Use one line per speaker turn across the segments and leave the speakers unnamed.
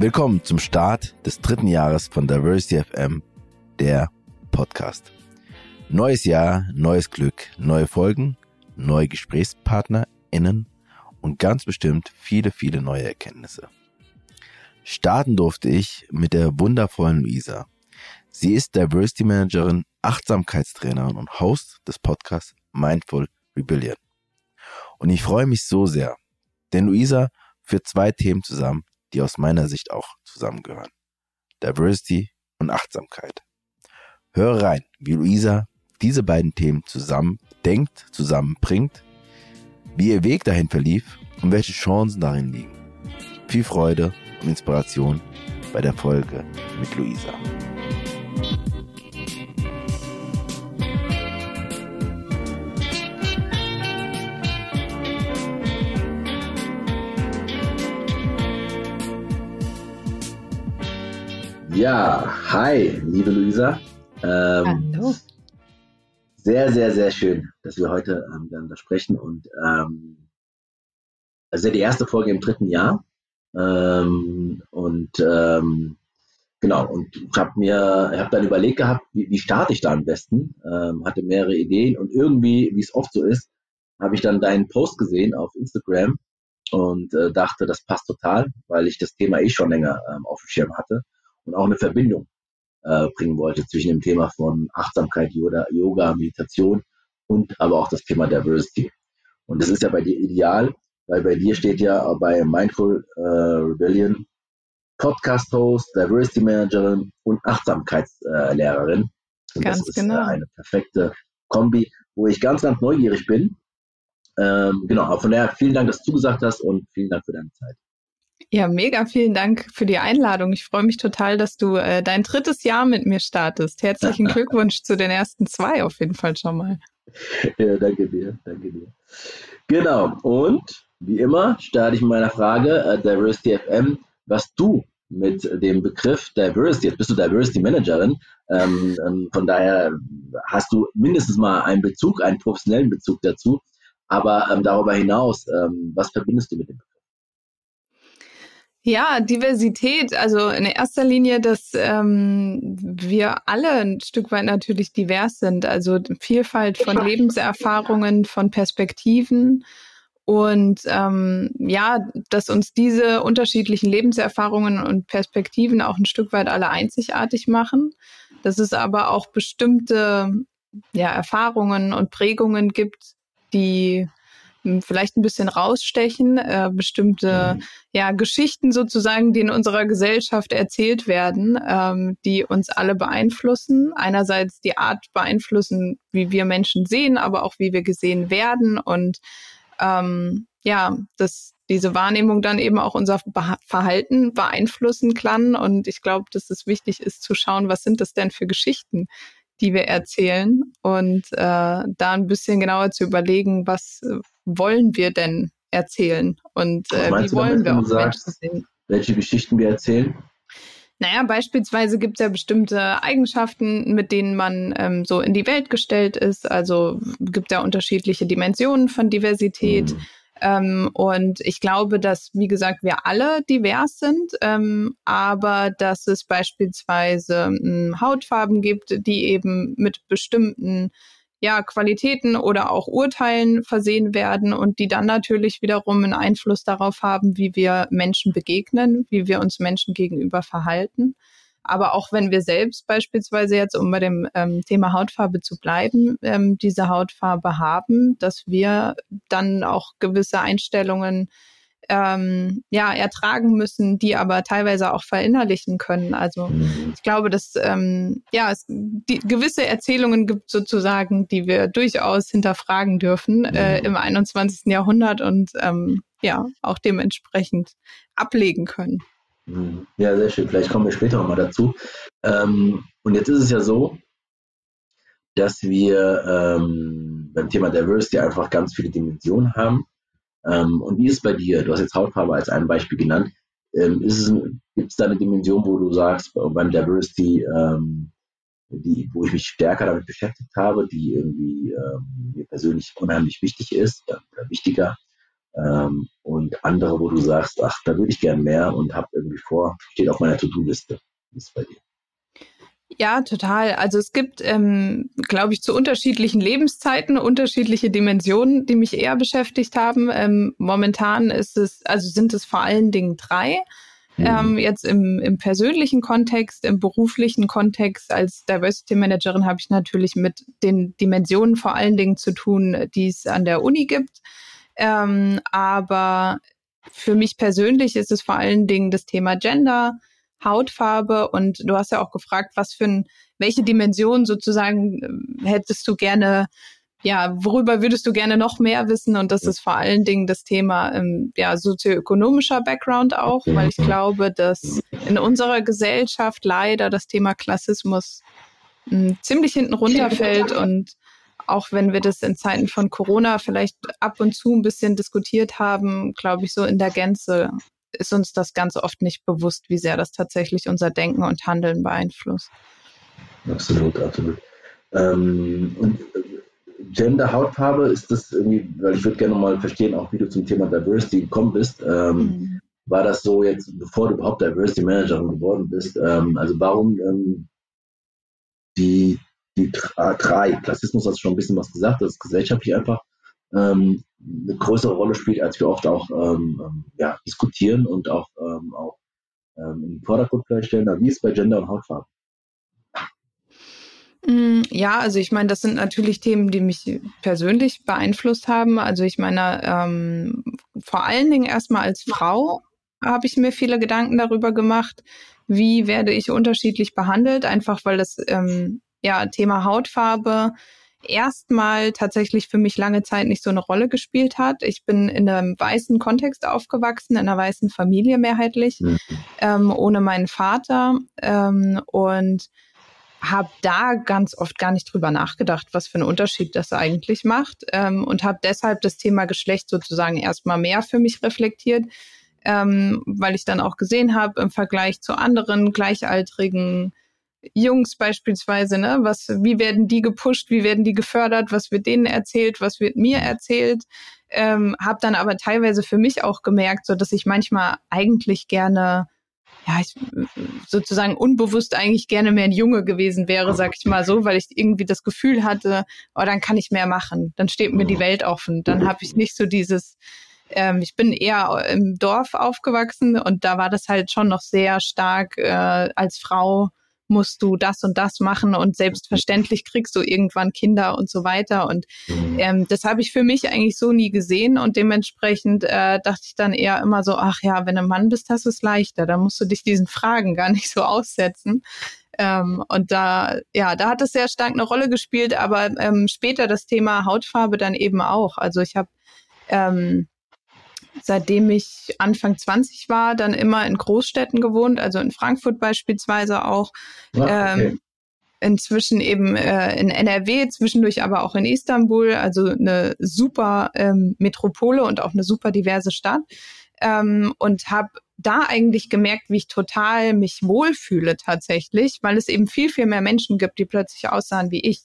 Willkommen zum Start des dritten Jahres von Diversity FM, der Podcast. Neues Jahr, neues Glück, neue Folgen, neue GesprächspartnerInnen und ganz bestimmt viele, viele neue Erkenntnisse. Starten durfte ich mit der wundervollen Luisa. Sie ist Diversity Managerin, Achtsamkeitstrainerin und Host des Podcasts Mindful Rebellion. Und ich freue mich so sehr, denn Luisa führt zwei Themen zusammen, die aus meiner Sicht auch zusammengehören. Diversity und Achtsamkeit. Höre rein, wie Luisa diese beiden Themen zusammen denkt, zusammenbringt, wie ihr Weg dahin verlief und welche Chancen darin liegen. Viel Freude und Inspiration bei der Folge mit Luisa. Ja, hi, liebe Luisa.
Ähm, Hallo.
Sehr, sehr, sehr schön, dass wir heute ähm, miteinander sprechen. Und ähm, das ist ja die erste Folge im dritten Jahr. Ähm, und ähm, genau, und ich habe mir, ich habe dann überlegt gehabt, wie, wie starte ich da am besten? Ähm, hatte mehrere Ideen und irgendwie, wie es oft so ist, habe ich dann deinen Post gesehen auf Instagram und äh, dachte, das passt total, weil ich das Thema eh schon länger ähm, auf dem Schirm hatte und auch eine Verbindung äh, bringen wollte zwischen dem Thema von Achtsamkeit, Yoga, Yoga, Meditation und aber auch das Thema Diversity. Und das ist ja bei dir ideal, weil bei dir steht ja bei Mindful äh, Rebellion Podcast-Host, Diversity Managerin und Achtsamkeitslehrerin. Und
ganz
das ist
genau.
eine perfekte Kombi, wo ich ganz, ganz neugierig bin. Ähm, genau, von daher vielen Dank, dass du gesagt hast und vielen Dank für deine Zeit.
Ja, mega vielen Dank für die Einladung. Ich freue mich total, dass du äh, dein drittes Jahr mit mir startest. Herzlichen Glückwunsch zu den ersten zwei auf jeden Fall schon mal.
Ja, danke dir, danke dir. Genau, und wie immer starte ich mit meiner Frage, äh, Diversity FM, was du mit dem Begriff Diversity, jetzt bist du Diversity Managerin, ähm, ähm, von daher hast du mindestens mal einen Bezug, einen professionellen Bezug dazu, aber ähm, darüber hinaus, ähm, was verbindest du mit dem Begriff?
Ja, Diversität, also in erster Linie, dass ähm, wir alle ein Stück weit natürlich divers sind, also Vielfalt von Lebenserfahrungen, von Perspektiven. Und ähm, ja, dass uns diese unterschiedlichen Lebenserfahrungen und Perspektiven auch ein Stück weit alle einzigartig machen, dass es aber auch bestimmte ja, Erfahrungen und Prägungen gibt, die vielleicht ein bisschen rausstechen, äh, bestimmte mhm. ja, Geschichten sozusagen, die in unserer Gesellschaft erzählt werden, ähm, die uns alle beeinflussen. Einerseits die Art beeinflussen, wie wir Menschen sehen, aber auch wie wir gesehen werden und ähm, ja, dass diese Wahrnehmung dann eben auch unser Verhalten beeinflussen kann. Und ich glaube, dass es wichtig ist zu schauen, was sind das denn für Geschichten, die wir erzählen und äh, da ein bisschen genauer zu überlegen, was äh, wollen wir denn erzählen und äh, wie wollen wir auch sagst, Menschen sehen.
Welche Geschichten wir erzählen?
Naja, beispielsweise gibt es ja bestimmte Eigenschaften, mit denen man ähm, so in die Welt gestellt ist. Also gibt ja unterschiedliche Dimensionen von Diversität. Mhm. Ähm, und ich glaube, dass, wie gesagt, wir alle divers sind, ähm, aber dass es beispielsweise ähm, Hautfarben gibt, die eben mit bestimmten ja, Qualitäten oder auch Urteilen versehen werden und die dann natürlich wiederum einen Einfluss darauf haben, wie wir Menschen begegnen, wie wir uns Menschen gegenüber verhalten. Aber auch wenn wir selbst beispielsweise jetzt, um bei dem ähm, Thema Hautfarbe zu bleiben, ähm, diese Hautfarbe haben, dass wir dann auch gewisse Einstellungen ähm, ja, ertragen müssen, die aber teilweise auch verinnerlichen können. Also mhm. ich glaube, dass ähm, ja, es die, gewisse Erzählungen gibt sozusagen, die wir durchaus hinterfragen dürfen äh, im 21. Jahrhundert und ähm, ja, auch dementsprechend ablegen können.
Mhm. Ja, sehr schön. Vielleicht kommen wir später nochmal dazu. Ähm, und jetzt ist es ja so, dass wir ähm, beim Thema Diversity einfach ganz viele Dimensionen haben. Ähm, und wie ist es bei dir? Du hast jetzt Hautfarbe als ein Beispiel genannt. Ähm, Gibt es da eine Dimension, wo du sagst, beim Diversity, ähm, die, wo ich mich stärker damit beschäftigt habe, die irgendwie ähm, mir persönlich unheimlich wichtig ist oder wichtiger? Ähm, und andere, wo du sagst, ach, da würde ich gern mehr und habe irgendwie vor, steht auf meiner To-Do-Liste. Ist bei dir?
Ja, total. Also es gibt, ähm, glaube ich, zu unterschiedlichen Lebenszeiten unterschiedliche Dimensionen, die mich eher beschäftigt haben. Ähm, momentan ist es, also sind es vor allen Dingen drei. Mhm. Ähm, jetzt im, im persönlichen Kontext, im beruflichen Kontext als Diversity Managerin habe ich natürlich mit den Dimensionen vor allen Dingen zu tun, die es an der Uni gibt. Ähm, aber für mich persönlich ist es vor allen Dingen das Thema Gender, Hautfarbe und du hast ja auch gefragt, was für ein, welche Dimension sozusagen äh, hättest du gerne, ja, worüber würdest du gerne noch mehr wissen? Und das ist vor allen Dingen das Thema ähm, ja, sozioökonomischer Background auch, weil ich glaube, dass in unserer Gesellschaft leider das Thema Klassismus hm, ziemlich hinten runterfällt und auch wenn wir das in Zeiten von Corona vielleicht ab und zu ein bisschen diskutiert haben, glaube ich, so in der Gänze ist uns das ganz oft nicht bewusst, wie sehr das tatsächlich unser Denken und Handeln beeinflusst.
Absolut, absolut. Ähm, und äh, Gender, Hautfarbe, ist das irgendwie, weil ich würde gerne mal verstehen, auch wie du zum Thema Diversity gekommen bist. Ähm, mhm. War das so jetzt, bevor du überhaupt Diversity Managerin geworden bist? Ähm, also warum ähm, die, die drei, Klassismus hast du schon ein bisschen was gesagt, das ist gesellschaftlich einfach ähm, eine größere Rolle spielt, als wir oft auch ähm, ähm ja, diskutieren und auch, ähm, auch ähm, im Vordergrund vielleicht stellen. wie ist es bei Gender und Hautfarbe?
Mm, ja, also ich meine, das sind natürlich Themen, die mich persönlich beeinflusst haben. Also ich meine, ähm, vor allen Dingen erstmal als Frau habe ich mir viele Gedanken darüber gemacht, wie werde ich unterschiedlich behandelt, einfach weil das ähm, ja Thema Hautfarbe erstmal tatsächlich für mich lange Zeit nicht so eine Rolle gespielt hat. Ich bin in einem weißen Kontext aufgewachsen, in einer weißen Familie mehrheitlich, mhm. ähm, ohne meinen Vater ähm, und habe da ganz oft gar nicht drüber nachgedacht, was für einen Unterschied das eigentlich macht ähm, und habe deshalb das Thema Geschlecht sozusagen erstmal mehr für mich reflektiert, ähm, weil ich dann auch gesehen habe im Vergleich zu anderen gleichaltrigen Jungs beispielsweise, ne? Was, wie werden die gepusht, wie werden die gefördert, was wird denen erzählt, was wird mir erzählt? Ähm, habe dann aber teilweise für mich auch gemerkt, so dass ich manchmal eigentlich gerne, ja, ich, sozusagen unbewusst eigentlich gerne mehr ein Junge gewesen wäre, sag ich mal so, weil ich irgendwie das Gefühl hatte, oh, dann kann ich mehr machen, dann steht mir die Welt offen, dann habe ich nicht so dieses ähm, ich bin eher im Dorf aufgewachsen und da war das halt schon noch sehr stark äh, als Frau musst du das und das machen und selbstverständlich kriegst du irgendwann Kinder und so weiter. Und mhm. ähm, das habe ich für mich eigentlich so nie gesehen und dementsprechend äh, dachte ich dann eher immer so, ach ja, wenn du ein Mann bist, hast du es leichter, da musst du dich diesen Fragen gar nicht so aussetzen. Ähm, und da, ja, da hat es sehr stark eine Rolle gespielt, aber ähm, später das Thema Hautfarbe dann eben auch. Also ich habe ähm, seitdem ich Anfang 20 war, dann immer in Großstädten gewohnt, also in Frankfurt beispielsweise auch. Ja, ah, okay. ähm, inzwischen eben äh, in NRW, zwischendurch aber auch in Istanbul, also eine super ähm, Metropole und auch eine super diverse Stadt. Ähm, und habe da eigentlich gemerkt, wie ich total mich wohlfühle tatsächlich, weil es eben viel, viel mehr Menschen gibt, die plötzlich aussahen wie ich.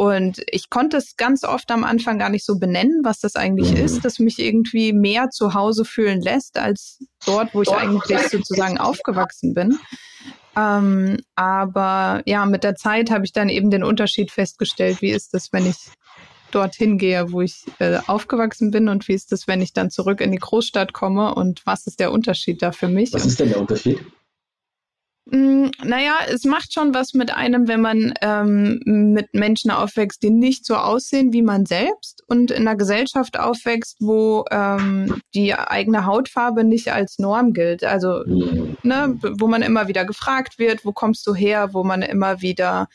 Und ich konnte es ganz oft am Anfang gar nicht so benennen, was das eigentlich mhm. ist, das mich irgendwie mehr zu Hause fühlen lässt, als dort, wo ich eigentlich sozusagen aufgewachsen bin. Ähm, aber ja, mit der Zeit habe ich dann eben den Unterschied festgestellt, wie ist das, wenn ich dorthin gehe, wo ich äh, aufgewachsen bin und wie ist das, wenn ich dann zurück in die Großstadt komme und was ist der Unterschied da für mich?
Was ist denn der Unterschied?
Mm, naja, es macht schon was mit einem, wenn man ähm, mit Menschen aufwächst, die nicht so aussehen wie man selbst und in einer Gesellschaft aufwächst, wo ähm, die eigene Hautfarbe nicht als Norm gilt. Also, ne, wo man immer wieder gefragt wird, wo kommst du her, wo man immer wieder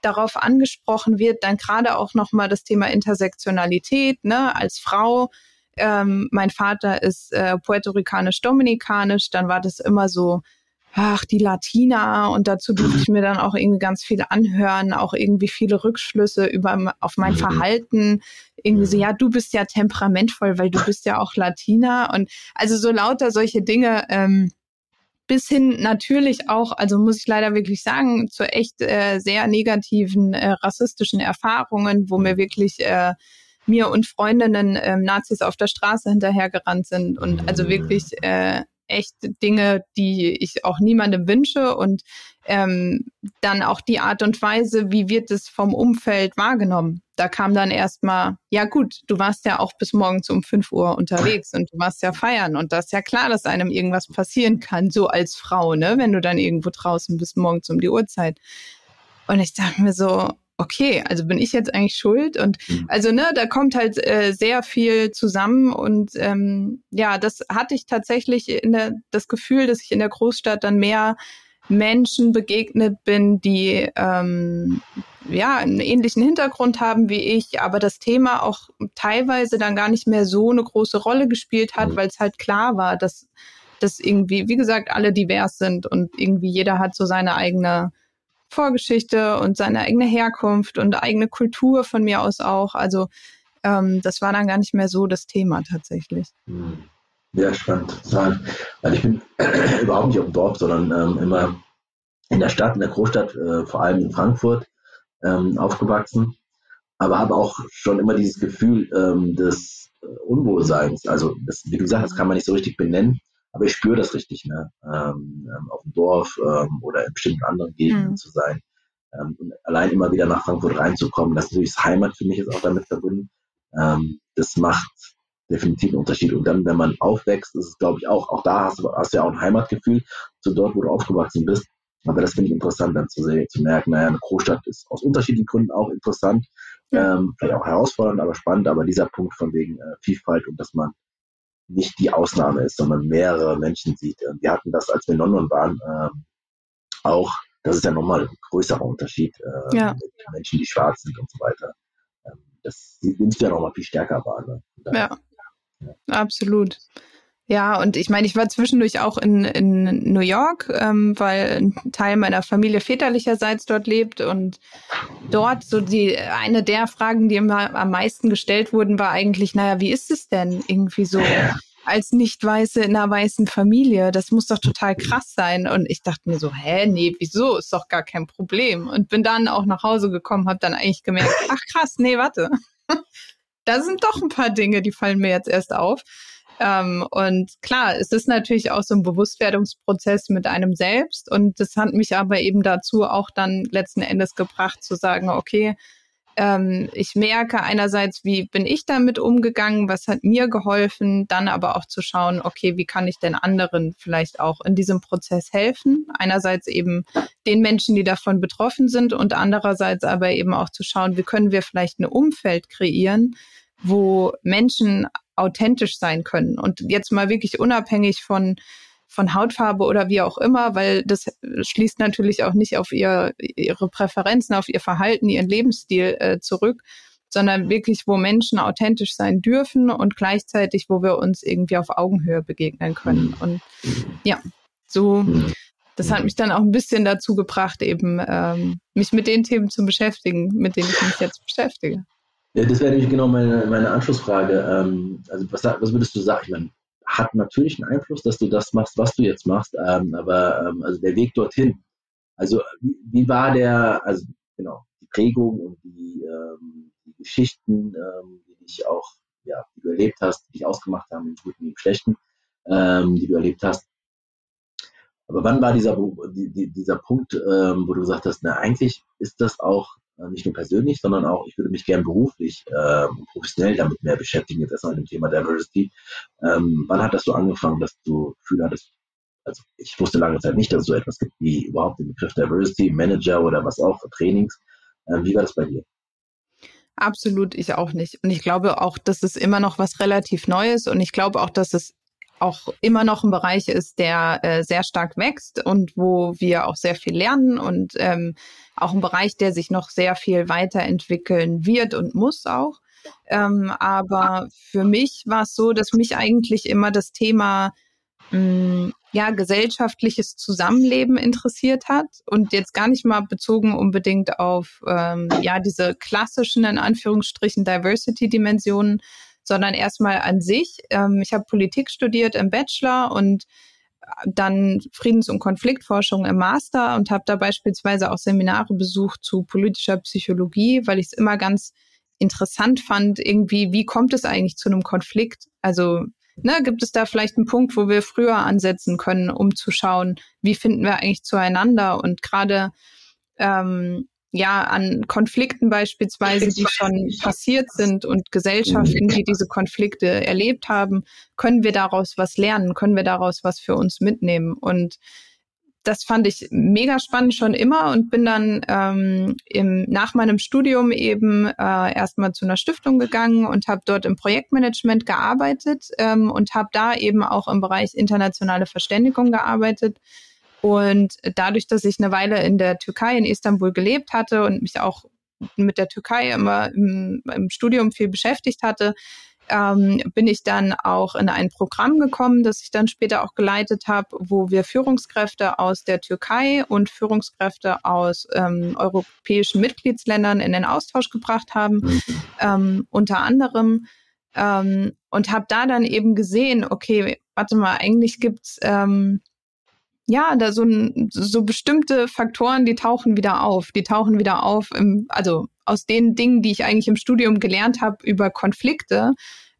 darauf angesprochen wird, dann gerade auch nochmal das Thema Intersektionalität, ne, als Frau. Ähm, mein Vater ist äh, puerto-ricanisch-dominikanisch, dann war das immer so, ach, die Latina und dazu durfte ich mir dann auch irgendwie ganz viel anhören, auch irgendwie viele Rückschlüsse über auf mein mhm. Verhalten. Irgendwie so, mhm. ja, du bist ja temperamentvoll, weil du bist ja auch Latina und also so lauter solche Dinge. Ähm, bis hin natürlich auch, also muss ich leider wirklich sagen, zu echt äh, sehr negativen äh, rassistischen Erfahrungen, wo mir wirklich äh, mir und Freundinnen ähm, Nazis auf der Straße hinterhergerannt sind und also wirklich äh, echt Dinge, die ich auch niemandem wünsche und ähm, dann auch die Art und Weise, wie wird es vom Umfeld wahrgenommen. Da kam dann erstmal, ja gut, du warst ja auch bis morgens um 5 Uhr unterwegs und du warst ja feiern und das ist ja klar, dass einem irgendwas passieren kann, so als Frau, ne, wenn du dann irgendwo draußen bist morgens um die Uhrzeit. Und ich dachte mir so, okay, also bin ich jetzt eigentlich schuld? Und mhm. also, ne, da kommt halt äh, sehr viel zusammen und ähm, ja, das hatte ich tatsächlich in der, das Gefühl, dass ich in der Großstadt dann mehr Menschen begegnet bin, die ähm, ja einen ähnlichen Hintergrund haben wie ich, aber das Thema auch teilweise dann gar nicht mehr so eine große Rolle gespielt hat, mhm. weil es halt klar war, dass dass irgendwie, wie gesagt, alle divers sind und irgendwie jeder hat so seine eigene Vorgeschichte und seine eigene Herkunft und eigene Kultur von mir aus auch. Also ähm, das war dann gar nicht mehr so das Thema tatsächlich.
Hm. Ja, spannend. Weil ich bin überhaupt nicht auf dem Dorf, sondern ähm, immer in der Stadt, in der Großstadt, äh, vor allem in Frankfurt, ähm, aufgewachsen. Aber habe auch schon immer dieses Gefühl ähm, des Unwohlseins. Also, das, wie gesagt, das kann man nicht so richtig benennen. Aber ich spüre das richtig, ne? Ähm, ähm, auf dem Dorf ähm, oder in bestimmten anderen Gegenden mhm. zu sein. Ähm, und allein immer wieder nach Frankfurt reinzukommen, das ist natürlich das Heimat für mich ist auch damit verbunden. Ähm, das macht definitiv einen Unterschied. Und dann, wenn man aufwächst, ist es, glaube ich, auch, auch da hast du, hast ja auch ein Heimatgefühl zu dort, wo du aufgewachsen bist. Aber das finde ich interessant, dann zu sehen, zu merken, naja, eine Großstadt ist aus unterschiedlichen Gründen auch interessant, ja. ähm, vielleicht auch herausfordernd, aber spannend. Aber dieser Punkt von wegen äh, Vielfalt und dass man nicht die Ausnahme ist, sondern mehrere Menschen sieht. Wir hatten das, als wir in London waren, ähm, auch, das ist ja nochmal ein größerer Unterschied äh, ja. mit Menschen, die schwarz sind und so weiter. Ähm, das nimmst du ja nochmal viel stärker wahr. Ne?
Ja. ja, absolut. Ja, und ich meine, ich war zwischendurch auch in, in New York, ähm, weil ein Teil meiner Familie väterlicherseits dort lebt und dort so die eine der Fragen, die immer am meisten gestellt wurden, war eigentlich, naja, wie ist es denn irgendwie so als Nicht-Weiße in einer weißen Familie? Das muss doch total krass sein. Und ich dachte mir so, hä, nee, wieso? Ist doch gar kein Problem. Und bin dann auch nach Hause gekommen, habe dann eigentlich gemerkt, ach krass, nee, warte. da sind doch ein paar Dinge, die fallen mir jetzt erst auf. Ähm, und klar, es ist natürlich auch so ein Bewusstwerdungsprozess mit einem selbst. Und das hat mich aber eben dazu auch dann letzten Endes gebracht zu sagen, okay, ähm, ich merke einerseits, wie bin ich damit umgegangen, was hat mir geholfen, dann aber auch zu schauen, okay, wie kann ich denn anderen vielleicht auch in diesem Prozess helfen? Einerseits eben den Menschen, die davon betroffen sind und andererseits aber eben auch zu schauen, wie können wir vielleicht ein Umfeld kreieren, wo Menschen authentisch sein können. Und jetzt mal wirklich unabhängig von von Hautfarbe oder wie auch immer, weil das schließt natürlich auch nicht auf ihr, ihre Präferenzen, auf ihr Verhalten, ihren Lebensstil äh, zurück, sondern wirklich, wo Menschen authentisch sein dürfen und gleichzeitig, wo wir uns irgendwie auf Augenhöhe begegnen können. Und ja, so, das hat mich dann auch ein bisschen dazu gebracht, eben ähm, mich mit den Themen zu beschäftigen, mit denen ich mich jetzt beschäftige.
Ja, das wäre nämlich genau meine, meine Anschlussfrage. Ähm, also was, was würdest du sagen? Ich meine, hat natürlich einen Einfluss, dass du das machst, was du jetzt machst, ähm, aber ähm, also der Weg dorthin. Also wie, wie, war der, also genau, die Prägung und die, ähm, die Geschichten, ähm, die dich auch, ja, die du erlebt hast, die dich ausgemacht haben, im Guten wie im Schlechten, ähm, die du erlebt hast. Aber wann war dieser, die, dieser Punkt, wo du gesagt hast, na eigentlich ist das auch nicht nur persönlich, sondern auch, ich würde mich gern beruflich äh, professionell damit mehr beschäftigen, jetzt erstmal mit dem Thema Diversity. Ähm, wann hat das so angefangen, dass du Gefühl hattest, also ich wusste lange Zeit nicht, dass es so etwas gibt wie überhaupt den Begriff Diversity, Manager oder was auch, Trainings. Ähm, wie war das bei dir?
Absolut, ich auch nicht. Und ich glaube auch, dass es immer noch was relativ Neues und ich glaube auch, dass es auch immer noch ein Bereich ist, der äh, sehr stark wächst und wo wir auch sehr viel lernen und ähm, auch ein Bereich, der sich noch sehr viel weiterentwickeln wird und muss auch. Ähm, aber für mich war es so, dass mich eigentlich immer das Thema mh, hm, ja gesellschaftliches Zusammenleben interessiert hat und jetzt gar nicht mal bezogen unbedingt auf ähm, ja diese klassischen in Anführungsstrichen Diversity-Dimensionen, sondern erstmal an sich. Ähm, ich habe Politik studiert im Bachelor und dann Friedens- und Konfliktforschung im Master und habe da beispielsweise auch Seminare besucht zu politischer Psychologie, weil ich es immer ganz interessant fand, irgendwie, wie kommt es eigentlich zu einem Konflikt? Also ne, gibt es da vielleicht einen Punkt, wo wir früher ansetzen können, um zu schauen, wie finden wir eigentlich zueinander? Und gerade ähm, ja an Konflikten beispielsweise, die schon passiert sind und Gesellschaften, die diese Konflikte erlebt haben, können wir daraus was lernen, können wir daraus was für uns mitnehmen. Und das fand ich mega spannend schon immer und bin dann ähm, im, nach meinem Studium eben äh, erstmal zu einer Stiftung gegangen und habe dort im Projektmanagement gearbeitet ähm, und habe da eben auch im Bereich internationale Verständigung gearbeitet. Und dadurch, dass ich eine Weile in der Türkei, in Istanbul gelebt hatte und mich auch mit der Türkei immer im, im Studium viel beschäftigt hatte, ähm, bin ich dann auch in ein Programm gekommen, das ich dann später auch geleitet habe, wo wir Führungskräfte aus der Türkei und Führungskräfte aus ähm, europäischen Mitgliedsländern in den Austausch gebracht haben, mhm. ähm, unter anderem. Ähm, und habe da dann eben gesehen, okay, warte mal, eigentlich gibt's ähm, ja, da so, so bestimmte Faktoren, die tauchen wieder auf. Die tauchen wieder auf, im, also aus den Dingen, die ich eigentlich im Studium gelernt habe über Konflikte,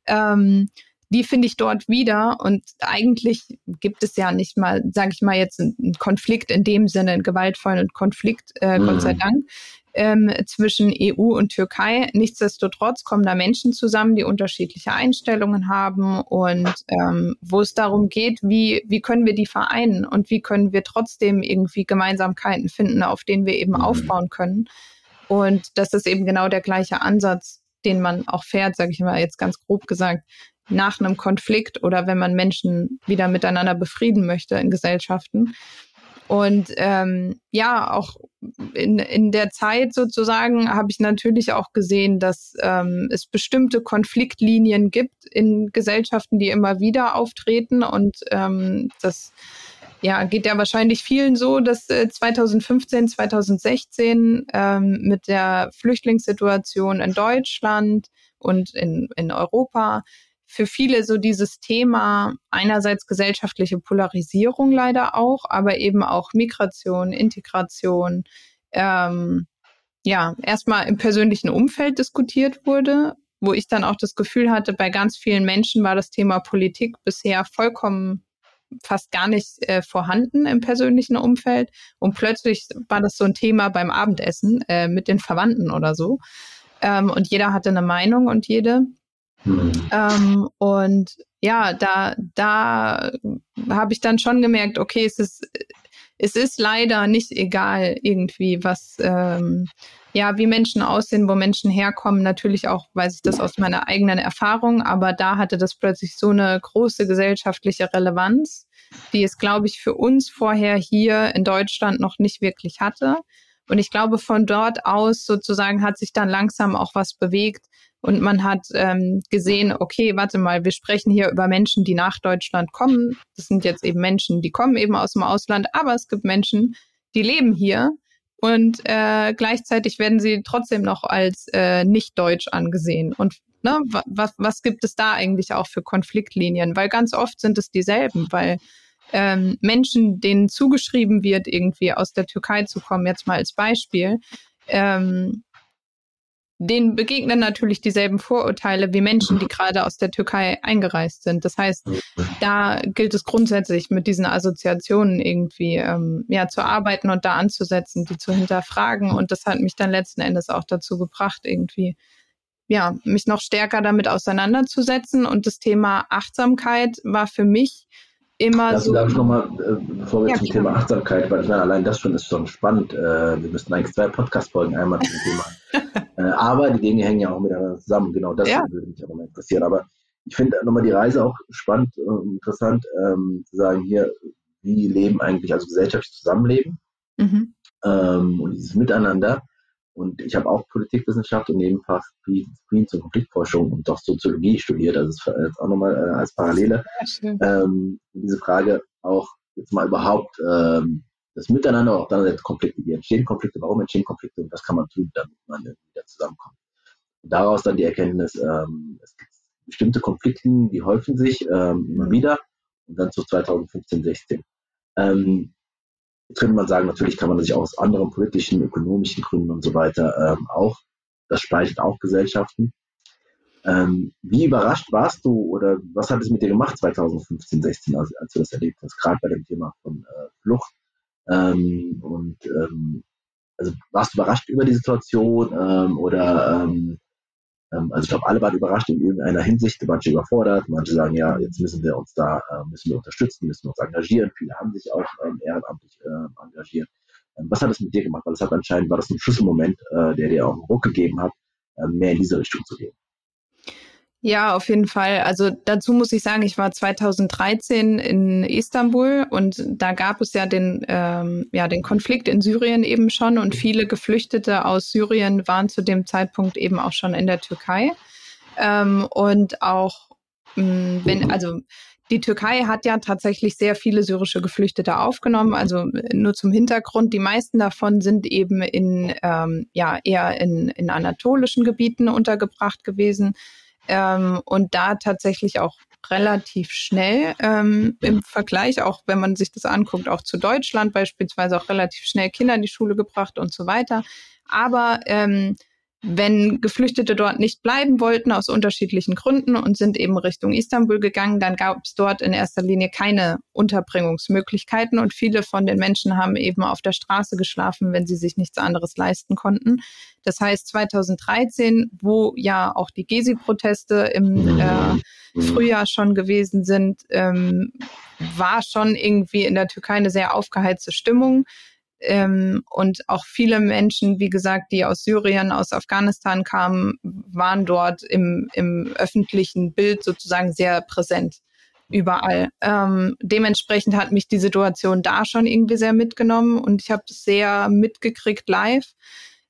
ähm, die finde ich dort wieder. Und eigentlich gibt es ja nicht mal, sage ich mal jetzt, einen Konflikt in dem Sinne, einen gewaltvollen Konflikt, äh, mhm. Gott sei Dank ähm, zwischen EU und Türkei. Nichtsdestotrotz kommen da Menschen zusammen, die unterschiedliche Einstellungen haben und ähm, wo es darum geht, wie, wie können wir die vereinen und wie können wir trotzdem irgendwie Gemeinsamkeiten finden, auf denen wir eben mhm. aufbauen können. Und das ist eben genau der gleiche Ansatz, den man auch fährt, sage ich mal jetzt ganz grob gesagt, nach einem Konflikt oder wenn man Menschen wieder miteinander befrieden möchte in Gesellschaften. Und ähm, ja, auch in, in der Zeit sozusagen habe ich natürlich auch gesehen, dass ähm, es bestimmte Konfliktlinien gibt in Gesellschaften, die immer wieder auftreten. Und ähm, das ja, geht ja wahrscheinlich vielen so, dass äh, 2015, 2016 ähm, mit der Flüchtlingssituation in Deutschland und in, in Europa für viele so dieses Thema einerseits gesellschaftliche Polarisierung leider auch, aber eben auch Migration, Integration, ähm, ja, erstmal im persönlichen Umfeld diskutiert wurde, wo ich dann auch das Gefühl hatte, bei ganz vielen Menschen war das Thema Politik bisher vollkommen fast gar nicht äh, vorhanden im persönlichen Umfeld. Und plötzlich war das so ein Thema beim Abendessen äh, mit den Verwandten oder so. Ähm, und jeder hatte eine Meinung und jede. Mhm. Ähm, und ja, da, da habe ich dann schon gemerkt, okay, es ist, es ist leider nicht egal irgendwie, was, ähm, ja, wie Menschen aussehen, wo Menschen herkommen. Natürlich auch weiß ich das aus meiner eigenen Erfahrung, aber da hatte das plötzlich so eine große gesellschaftliche Relevanz, die es, glaube ich, für uns vorher hier in Deutschland noch nicht wirklich hatte. Und ich glaube, von dort aus sozusagen hat sich dann langsam auch was bewegt, und man hat ähm, gesehen, okay, warte mal, wir sprechen hier über Menschen, die nach Deutschland kommen. Das sind jetzt eben Menschen, die kommen eben aus dem Ausland, aber es gibt Menschen, die leben hier und äh, gleichzeitig werden sie trotzdem noch als äh, nicht deutsch angesehen. Und ne, was, was gibt es da eigentlich auch für Konfliktlinien? Weil ganz oft sind es dieselben, weil ähm, Menschen, denen zugeschrieben wird, irgendwie aus der Türkei zu kommen, jetzt mal als Beispiel, ähm, denen begegnen natürlich dieselben Vorurteile wie Menschen, die gerade aus der Türkei eingereist sind. Das heißt, da gilt es grundsätzlich mit diesen Assoziationen irgendwie ähm, ja zu arbeiten und da anzusetzen, die zu hinterfragen. Und das hat mich dann letzten Endes auch dazu gebracht, irgendwie ja mich noch stärker damit auseinanderzusetzen. Und das Thema Achtsamkeit war für mich immer
Lass,
so.
Darf ich nochmal, äh, bevor wir ja, zum klar. Thema Achtsamkeit, weil ich meine, allein das schon ist schon spannend. Äh, wir müssten eigentlich zwei Podcast-Folgen einmal zum Thema. äh, aber die Dinge hängen ja auch miteinander zusammen. Genau das ja. würde mich auch mal interessieren. Aber ich finde nochmal die Reise auch spannend und interessant, ähm, zu sagen, hier, wie leben eigentlich, also gesellschaftlich zusammenleben mhm. ähm, und dieses Miteinander. Und ich habe auch Politikwissenschaft und Nebenfach Friedens- und Konfliktforschung und doch Soziologie studiert. Also das ist auch nochmal äh, als Parallele. Ähm, diese Frage auch jetzt mal überhaupt ähm, das Miteinander, auch dann jetzt Konflikte. Wie entstehen Konflikte? Warum entstehen Konflikte? Und was kann man tun, damit man wieder zusammenkommt? Und daraus dann die Erkenntnis, ähm, es gibt bestimmte Konfliktlinien, die häufen sich ähm, immer mhm. wieder. Und dann zu 2015, 16. Ähm, könnte man sagen, natürlich kann man sich auch aus anderen politischen, ökonomischen Gründen und so weiter ähm, auch das speichert auch Gesellschaften. Ähm, wie überrascht warst du oder was hat es mit dir gemacht 2015, 16, als, als du das erlebt hast, gerade bei dem Thema von äh, Flucht? Ähm, und ähm, also warst du überrascht über die Situation ähm, oder ähm, also ich glaube, alle waren überrascht in irgendeiner Hinsicht, manche überfordert, manche sagen, ja, jetzt müssen wir uns da, äh, müssen wir unterstützen, müssen uns engagieren. Viele haben sich auch ähm, ehrenamtlich äh, engagiert. Ähm, was hat das mit dir gemacht? Weil es hat anscheinend, war das ein Schlüsselmoment, äh, der dir auch einen Ruck gegeben hat, mehr in diese Richtung zu gehen.
Ja, auf jeden Fall. Also dazu muss ich sagen, ich war 2013 in Istanbul und da gab es ja den, ähm, ja, den Konflikt in Syrien eben schon und viele Geflüchtete aus Syrien waren zu dem Zeitpunkt eben auch schon in der Türkei. Ähm, und auch, mh, hm, wenn, also die Türkei hat ja tatsächlich sehr viele syrische Geflüchtete aufgenommen. Also nur zum Hintergrund, die meisten davon sind eben in ähm, ja eher in, in anatolischen Gebieten untergebracht gewesen ähm, und da tatsächlich auch relativ schnell ähm, im Vergleich, auch wenn man sich das anguckt, auch zu Deutschland beispielsweise auch relativ schnell Kinder in die Schule gebracht und so weiter. Aber ähm, wenn Geflüchtete dort nicht bleiben wollten aus unterschiedlichen Gründen und sind eben Richtung Istanbul gegangen, dann gab es dort in erster Linie keine Unterbringungsmöglichkeiten und viele von den Menschen haben eben auf der Straße geschlafen, wenn sie sich nichts anderes leisten konnten. Das heißt 2013, wo ja auch die Gezi-Proteste im äh, Frühjahr schon gewesen sind, ähm, war schon irgendwie in der Türkei eine sehr aufgeheizte Stimmung. Ähm, und auch viele Menschen, wie gesagt, die aus Syrien, aus Afghanistan kamen, waren dort im, im öffentlichen Bild sozusagen sehr präsent überall. Ähm, dementsprechend hat mich die Situation da schon irgendwie sehr mitgenommen und ich habe das sehr mitgekriegt live.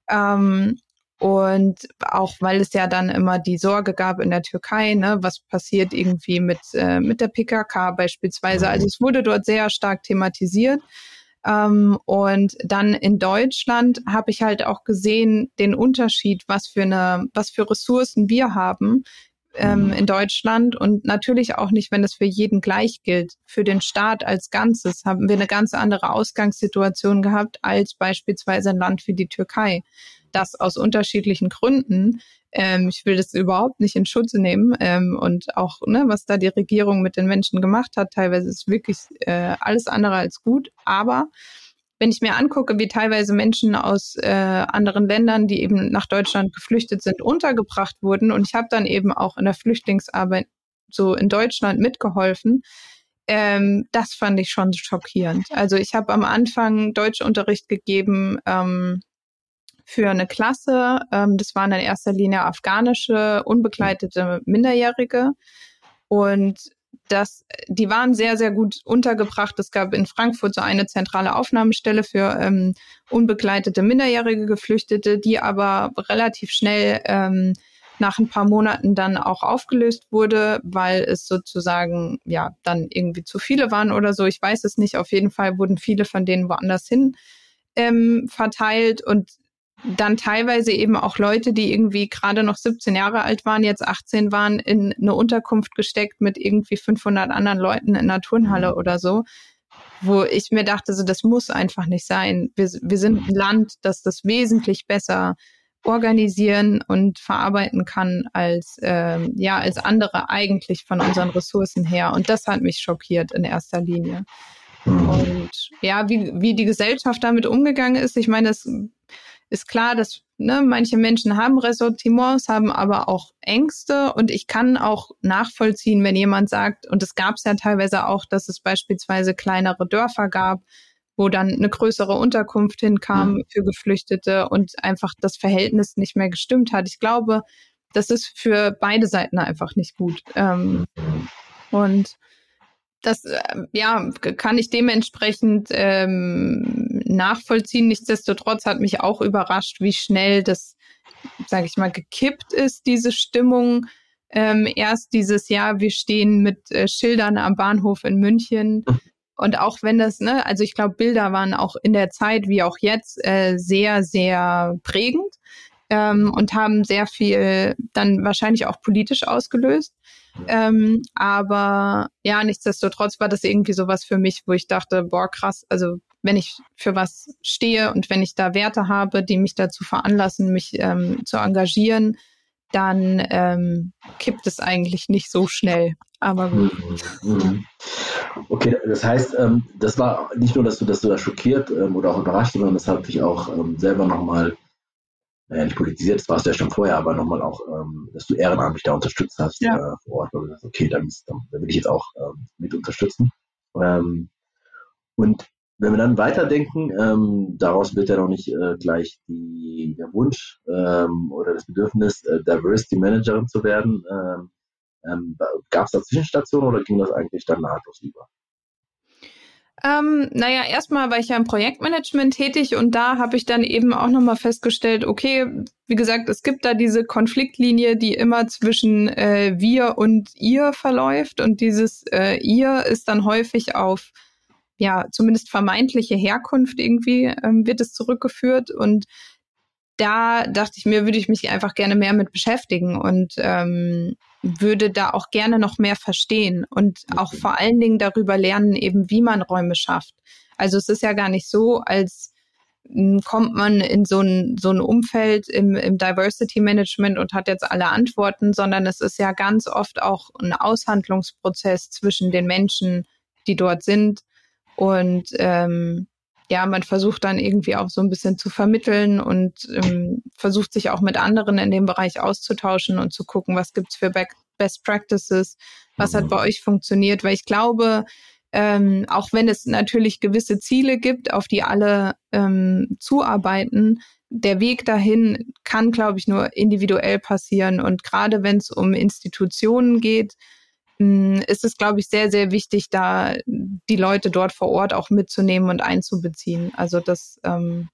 Ähm, und auch weil es ja dann immer die Sorge gab in der Türkei, ne, was passiert irgendwie mit, äh, mit der PKK beispielsweise. Also es wurde dort sehr stark thematisiert. Ähm, und dann in Deutschland habe ich halt auch gesehen den Unterschied, was für eine, was für Ressourcen wir haben ähm, mhm. in Deutschland und natürlich auch nicht, wenn es für jeden gleich gilt. Für den Staat als Ganzes haben wir eine ganz andere Ausgangssituation gehabt als beispielsweise ein Land wie die Türkei, das aus unterschiedlichen Gründen ähm, ich will das überhaupt nicht in Schutz nehmen ähm, und auch, ne, was da die Regierung mit den Menschen gemacht hat, teilweise ist wirklich äh, alles andere als gut. Aber wenn ich mir angucke, wie teilweise Menschen aus äh, anderen Ländern, die eben nach Deutschland geflüchtet sind, untergebracht wurden, und ich habe dann eben auch in der Flüchtlingsarbeit so in Deutschland mitgeholfen, ähm, das fand ich schon schockierend. Also ich habe am Anfang Deutschunterricht gegeben. Ähm, für eine Klasse. Ähm, das waren in erster Linie afghanische, unbegleitete Minderjährige. Und das, die waren sehr, sehr gut untergebracht. Es gab in Frankfurt so eine zentrale Aufnahmestelle für ähm, unbegleitete minderjährige Geflüchtete, die aber relativ schnell ähm, nach ein paar Monaten dann auch aufgelöst wurde, weil es sozusagen ja dann irgendwie zu viele waren oder so. Ich weiß es nicht. Auf jeden Fall wurden viele von denen woanders hin ähm, verteilt und dann teilweise eben auch Leute, die irgendwie gerade noch 17 Jahre alt waren, jetzt 18 waren, in eine Unterkunft gesteckt mit irgendwie 500 anderen Leuten in einer Turnhalle mhm. oder so, wo ich mir dachte, so das muss einfach nicht sein. Wir, wir sind ein Land, das das wesentlich besser organisieren und verarbeiten kann als ähm, ja als andere eigentlich von unseren Ressourcen her. Und das hat mich schockiert in erster Linie. Mhm. Und ja, wie, wie die Gesellschaft damit umgegangen ist, ich meine, das ist klar, dass ne, manche Menschen haben Ressentiments, haben aber auch Ängste und ich kann auch nachvollziehen, wenn jemand sagt, und es gab es ja teilweise auch, dass es beispielsweise kleinere Dörfer gab, wo dann eine größere Unterkunft hinkam mhm. für Geflüchtete und einfach das Verhältnis nicht mehr gestimmt hat. Ich glaube, das ist für beide Seiten einfach nicht gut. Ähm, und das äh, ja kann ich dementsprechend ähm, nachvollziehen. Nichtsdestotrotz hat mich auch überrascht, wie schnell das, sage ich mal, gekippt ist, diese Stimmung. Ähm, erst dieses Jahr, wir stehen mit äh, Schildern am Bahnhof in München. Und auch wenn das, ne, also ich glaube, Bilder waren auch in der Zeit wie auch jetzt äh, sehr, sehr prägend ähm, und haben sehr viel dann wahrscheinlich auch politisch ausgelöst. Ähm, aber ja, nichtsdestotrotz war das irgendwie sowas für mich, wo ich dachte, boah, krass, also wenn ich für was stehe und wenn ich da Werte habe, die mich dazu veranlassen, mich ähm, zu engagieren, dann ähm, kippt es eigentlich nicht so schnell. Aber gut. Mhm.
mhm. Okay, das heißt, ähm, das war nicht nur, dass du, dass du da schockiert ähm, oder auch überrascht, sondern das hat dich auch ähm, selber nochmal, naja, nicht politisiert, das warst du ja schon vorher, aber nochmal auch, ähm, dass du ehrenamtlich da unterstützt hast ja. äh, vor Ort. Weil okay, dann, dann, dann, will ich jetzt auch ähm, mit unterstützen. Ähm, und wenn wir dann weiterdenken, ähm, daraus wird ja noch nicht äh, gleich die, der Wunsch ähm, oder das Bedürfnis, äh, Diversity Managerin zu werden. Ähm, ähm, Gab es da Zwischenstationen oder ging das eigentlich dann nahtlos über?
Ähm, naja, erstmal war ich ja im Projektmanagement tätig und da habe ich dann eben auch nochmal festgestellt, okay, wie gesagt, es gibt da diese Konfliktlinie, die immer zwischen äh, wir und ihr verläuft und dieses äh, ihr ist dann häufig auf ja, zumindest vermeintliche Herkunft irgendwie ähm, wird es zurückgeführt und da dachte ich mir, würde ich mich einfach gerne mehr mit beschäftigen und ähm, würde da auch gerne noch mehr verstehen und auch vor allen Dingen darüber lernen, eben wie man Räume schafft. Also es ist ja gar nicht so, als hm, kommt man in so ein, so ein Umfeld im, im Diversity Management und hat jetzt alle Antworten, sondern es ist ja ganz oft auch ein Aushandlungsprozess zwischen den Menschen, die dort sind und ähm, ja, man versucht dann irgendwie auch so ein bisschen zu vermitteln und ähm, versucht sich auch mit anderen in dem Bereich auszutauschen und zu gucken, was gibt's für Best Practices, was hat bei mhm. euch funktioniert, weil ich glaube, ähm, auch wenn es natürlich gewisse Ziele gibt, auf die alle ähm, zuarbeiten, der Weg dahin kann, glaube ich, nur individuell passieren. Und gerade wenn es um Institutionen geht, ist es, glaube ich, sehr, sehr wichtig, da die Leute dort vor Ort auch mitzunehmen und einzubeziehen. Also das, ähm,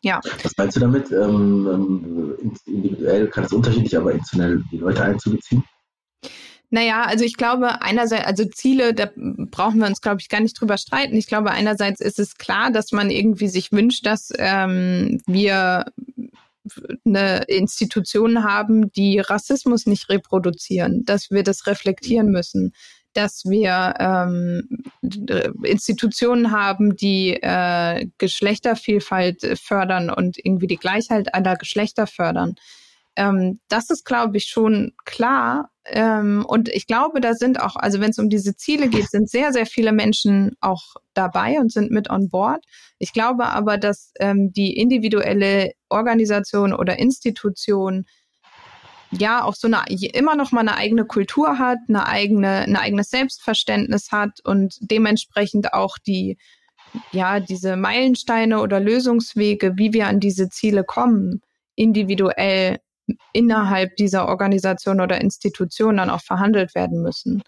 ja.
Was meinst du damit? Ähm, ähm individuell kann es unterschiedlich, aber institutionell die Leute einzubeziehen?
Naja, also ich glaube, einerseits, also Ziele, da brauchen wir uns, glaube ich, gar nicht drüber streiten. Ich glaube, einerseits ist es klar, dass man irgendwie sich wünscht, dass ähm, wir eine Institution haben, die Rassismus nicht reproduzieren, dass wir das reflektieren müssen, dass wir ähm, Institutionen haben, die äh, Geschlechtervielfalt fördern und irgendwie die Gleichheit aller Geschlechter fördern. Ähm, das ist, glaube ich, schon klar. Ähm, und ich glaube, da sind auch, also wenn es um diese Ziele geht, sind sehr, sehr viele Menschen auch dabei und sind mit on board. Ich glaube aber, dass ähm, die individuelle Organisation oder Institution ja auch so eine immer noch mal eine eigene Kultur hat, eine eigene, ein eigenes Selbstverständnis hat und dementsprechend auch die ja diese Meilensteine oder Lösungswege, wie wir an diese Ziele kommen, individuell innerhalb dieser Organisation oder Institution dann auch verhandelt werden müssen.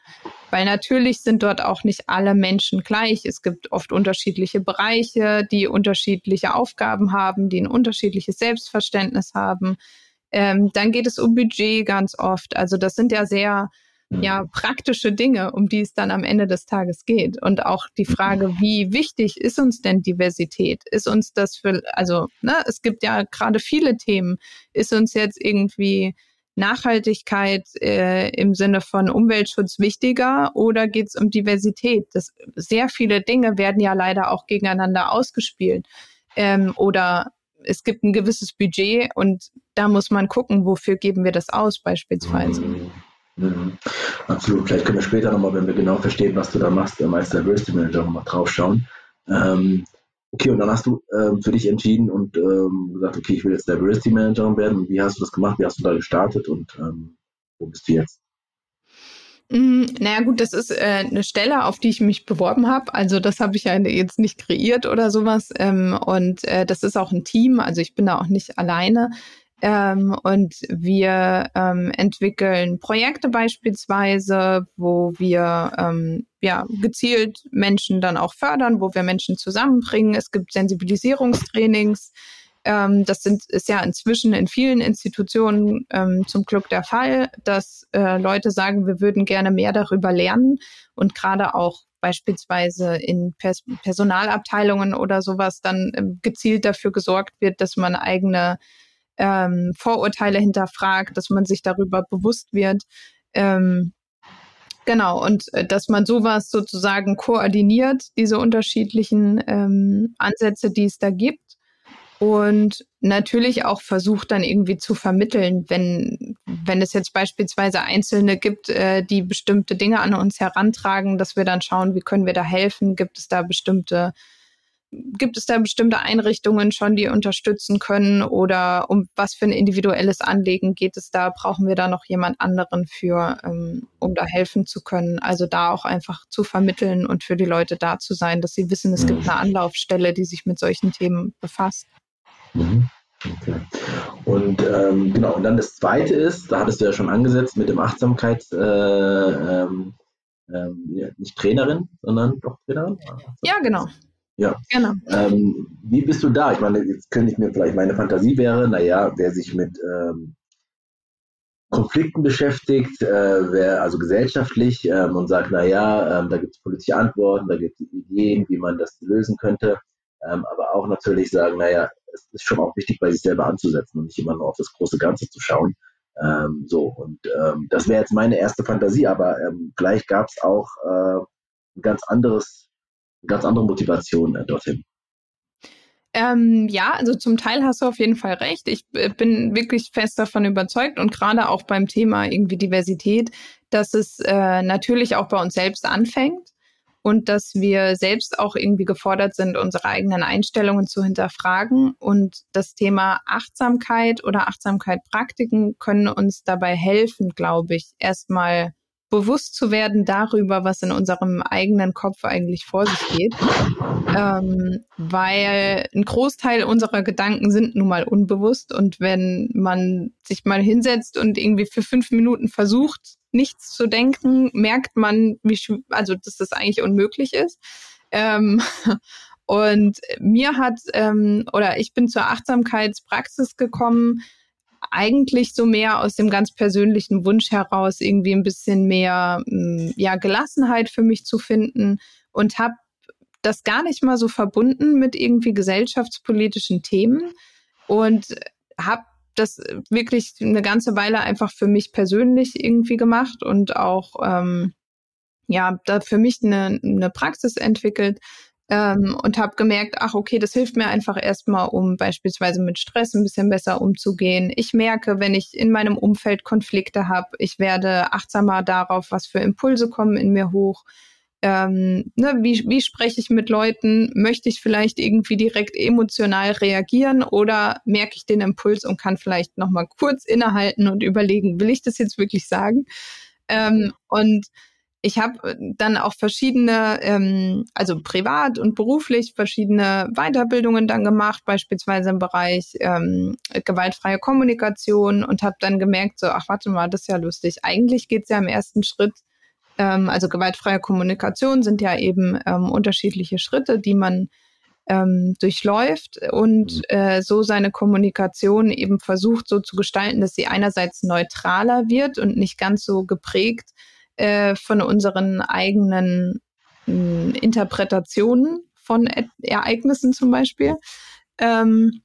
Weil natürlich sind dort auch nicht alle Menschen gleich. Es gibt oft unterschiedliche Bereiche, die unterschiedliche Aufgaben haben, die ein unterschiedliches Selbstverständnis haben. Ähm, dann geht es um Budget ganz oft. Also das sind ja sehr ja, praktische Dinge, um die es dann am Ende des Tages geht. Und auch die Frage, wie wichtig ist uns denn Diversität? Ist uns das für, also, ne, es gibt ja gerade viele Themen. Ist uns jetzt irgendwie Nachhaltigkeit äh, im Sinne von Umweltschutz wichtiger oder geht es um Diversität? Das, sehr viele Dinge werden ja leider auch gegeneinander ausgespielt. Ähm, oder es gibt ein gewisses Budget und da muss man gucken, wofür geben wir das aus beispielsweise. Mhm.
Absolut. Vielleicht können wir später nochmal, wenn wir genau verstehen, was du da machst, als Diversity Manager nochmal draufschauen. Ähm, okay, und dann hast du ähm, für dich entschieden und ähm, gesagt, okay, ich will jetzt Diversity Manager werden. wie hast du das gemacht? Wie hast du da gestartet und ähm, wo bist du jetzt?
Mm, naja gut, das ist äh, eine Stelle, auf die ich mich beworben habe. Also das habe ich ja jetzt nicht kreiert oder sowas. Ähm, und äh, das ist auch ein Team. Also ich bin da auch nicht alleine. Ähm, und wir ähm, entwickeln Projekte beispielsweise, wo wir ähm, ja, gezielt Menschen dann auch fördern, wo wir Menschen zusammenbringen. Es gibt Sensibilisierungstrainings. Ähm, das sind, ist ja inzwischen in vielen Institutionen ähm, zum Glück der Fall, dass äh, Leute sagen, wir würden gerne mehr darüber lernen und gerade auch beispielsweise in Pers Personalabteilungen oder sowas dann ähm, gezielt dafür gesorgt wird, dass man eigene ähm, Vorurteile hinterfragt, dass man sich darüber bewusst wird. Ähm, Genau, und äh, dass man sowas sozusagen koordiniert, diese unterschiedlichen ähm, Ansätze, die es da gibt. Und natürlich auch versucht dann irgendwie zu vermitteln, wenn, wenn es jetzt beispielsweise Einzelne gibt, äh, die bestimmte Dinge an uns herantragen, dass wir dann schauen, wie können wir da helfen? Gibt es da bestimmte gibt es da bestimmte Einrichtungen schon, die unterstützen können oder um was für ein individuelles Anliegen geht es da? Brauchen wir da noch jemand anderen für, ähm, um da helfen zu können? Also da auch einfach zu vermitteln und für die Leute da zu sein, dass sie wissen, es gibt mhm. eine Anlaufstelle, die sich mit solchen Themen befasst.
Mhm. Okay. Und ähm, genau, und dann das zweite ist, da hattest du ja schon angesetzt mit dem Achtsamkeits, äh, ähm, ähm, nicht Trainerin, sondern doch Trainerin?
Ja, genau.
Ja. Genau. Ähm, wie bist du da? Ich meine, jetzt könnte ich mir vielleicht, meine Fantasie wäre, naja, wer sich mit ähm, Konflikten beschäftigt, äh, wer also gesellschaftlich ähm, und sagt, naja, ähm, da gibt es politische Antworten, da gibt es Ideen, wie man das lösen könnte, ähm, aber auch natürlich sagen, naja, es ist schon auch wichtig, bei sich selber anzusetzen und nicht immer nur auf das große Ganze zu schauen. Ähm, so, und ähm, das wäre jetzt meine erste Fantasie, aber vielleicht gab es auch äh, ein ganz anderes ganz andere Motivation äh, dorthin.
Ähm, ja, also zum Teil hast du auf jeden Fall recht. Ich äh, bin wirklich fest davon überzeugt und gerade auch beim Thema irgendwie Diversität, dass es äh, natürlich auch bei uns selbst anfängt und dass wir selbst auch irgendwie gefordert sind, unsere eigenen Einstellungen zu hinterfragen. Und das Thema Achtsamkeit oder Achtsamkeit-Praktiken können uns dabei helfen, glaube ich, erstmal bewusst zu werden darüber, was in unserem eigenen Kopf eigentlich vor sich geht. Ähm, weil ein Großteil unserer Gedanken sind nun mal unbewusst und wenn man sich mal hinsetzt und irgendwie für fünf Minuten versucht, nichts zu denken, merkt man, wie, also, dass das eigentlich unmöglich ist. Ähm, und mir hat, ähm, oder ich bin zur Achtsamkeitspraxis gekommen, eigentlich so mehr aus dem ganz persönlichen Wunsch heraus, irgendwie ein bisschen mehr mm, ja, Gelassenheit für mich zu finden und habe das gar nicht mal so verbunden mit irgendwie gesellschaftspolitischen Themen und habe das wirklich eine ganze Weile einfach für mich persönlich irgendwie gemacht und auch ähm, ja da für mich eine, eine Praxis entwickelt, ähm, und habe gemerkt, ach okay, das hilft mir einfach erstmal, um beispielsweise mit Stress ein bisschen besser umzugehen. Ich merke, wenn ich in meinem Umfeld Konflikte habe, ich werde achtsamer darauf, was für Impulse kommen in mir hoch. Ähm, ne, wie, wie spreche ich mit Leuten? Möchte ich vielleicht irgendwie direkt emotional reagieren oder merke ich den Impuls und kann vielleicht nochmal kurz innehalten und überlegen, will ich das jetzt wirklich sagen? Ähm, und ich habe äh, dann auch verschiedene, ähm, also privat und beruflich verschiedene Weiterbildungen dann gemacht, beispielsweise im Bereich ähm, gewaltfreie Kommunikation und habe dann gemerkt, so, ach warte mal, das ist ja lustig. Eigentlich geht's ja im ersten Schritt, ähm, also gewaltfreie Kommunikation sind ja eben ähm, unterschiedliche Schritte, die man ähm, durchläuft und äh, so seine Kommunikation eben versucht so zu gestalten, dass sie einerseits neutraler wird und nicht ganz so geprägt äh, von unseren eigenen mh, hm, Interpretationen von e Ereignissen zum Beispiel. Ähm,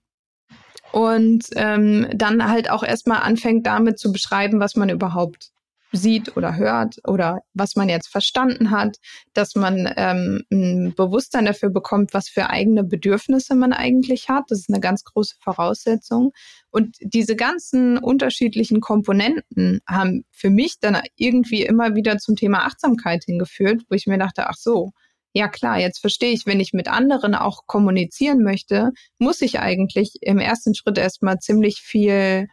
und ähm, dann halt auch erstmal anfängt damit zu beschreiben, was man überhaupt sieht oder hört oder was man jetzt verstanden hat, dass man ähm, ein Bewusstsein dafür bekommt, was für eigene Bedürfnisse man eigentlich hat. Das ist eine ganz große Voraussetzung. Und diese ganzen unterschiedlichen Komponenten haben für mich dann irgendwie immer wieder zum Thema Achtsamkeit hingeführt, wo ich mir dachte, ach so, ja klar, jetzt verstehe ich, wenn ich mit anderen auch kommunizieren möchte, muss ich eigentlich im ersten Schritt erstmal ziemlich viel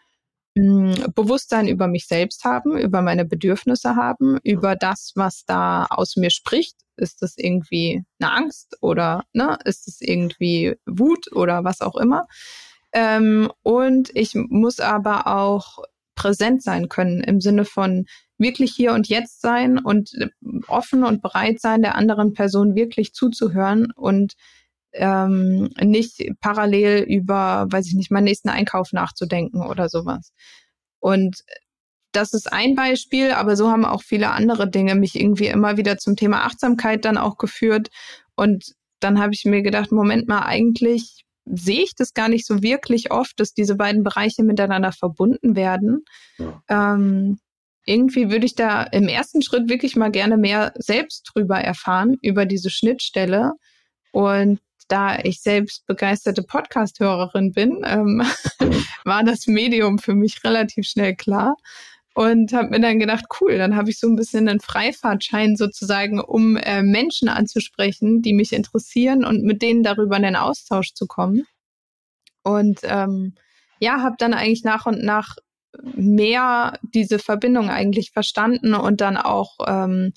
Bewusstsein über mich selbst haben, über meine Bedürfnisse haben, über das, was da aus mir spricht. Ist das irgendwie eine Angst oder ne, ist es irgendwie Wut oder was auch immer? Ähm, und ich muss aber auch präsent sein können im Sinne von wirklich hier und jetzt sein und offen und bereit sein, der anderen Person wirklich zuzuhören und ähm, nicht parallel über, weiß ich nicht, meinen nächsten Einkauf nachzudenken oder sowas. Und das ist ein Beispiel, aber so haben auch viele andere Dinge mich irgendwie immer wieder zum Thema Achtsamkeit dann auch geführt. Und dann habe ich mir gedacht, Moment mal, eigentlich sehe ich das gar nicht so wirklich oft, dass diese beiden Bereiche miteinander verbunden werden. Ja. Ähm, irgendwie würde ich da im ersten Schritt wirklich mal gerne mehr selbst drüber erfahren, über diese Schnittstelle. Und da ich selbst begeisterte Podcast-Hörerin bin, ähm, war das Medium für mich relativ schnell klar. Und habe mir dann gedacht, cool, dann habe ich so ein bisschen einen Freifahrtschein sozusagen, um äh, Menschen anzusprechen, die mich interessieren und mit denen darüber in den Austausch zu kommen. Und ähm, ja, habe dann eigentlich nach und nach mehr diese Verbindung eigentlich verstanden und dann auch ähm,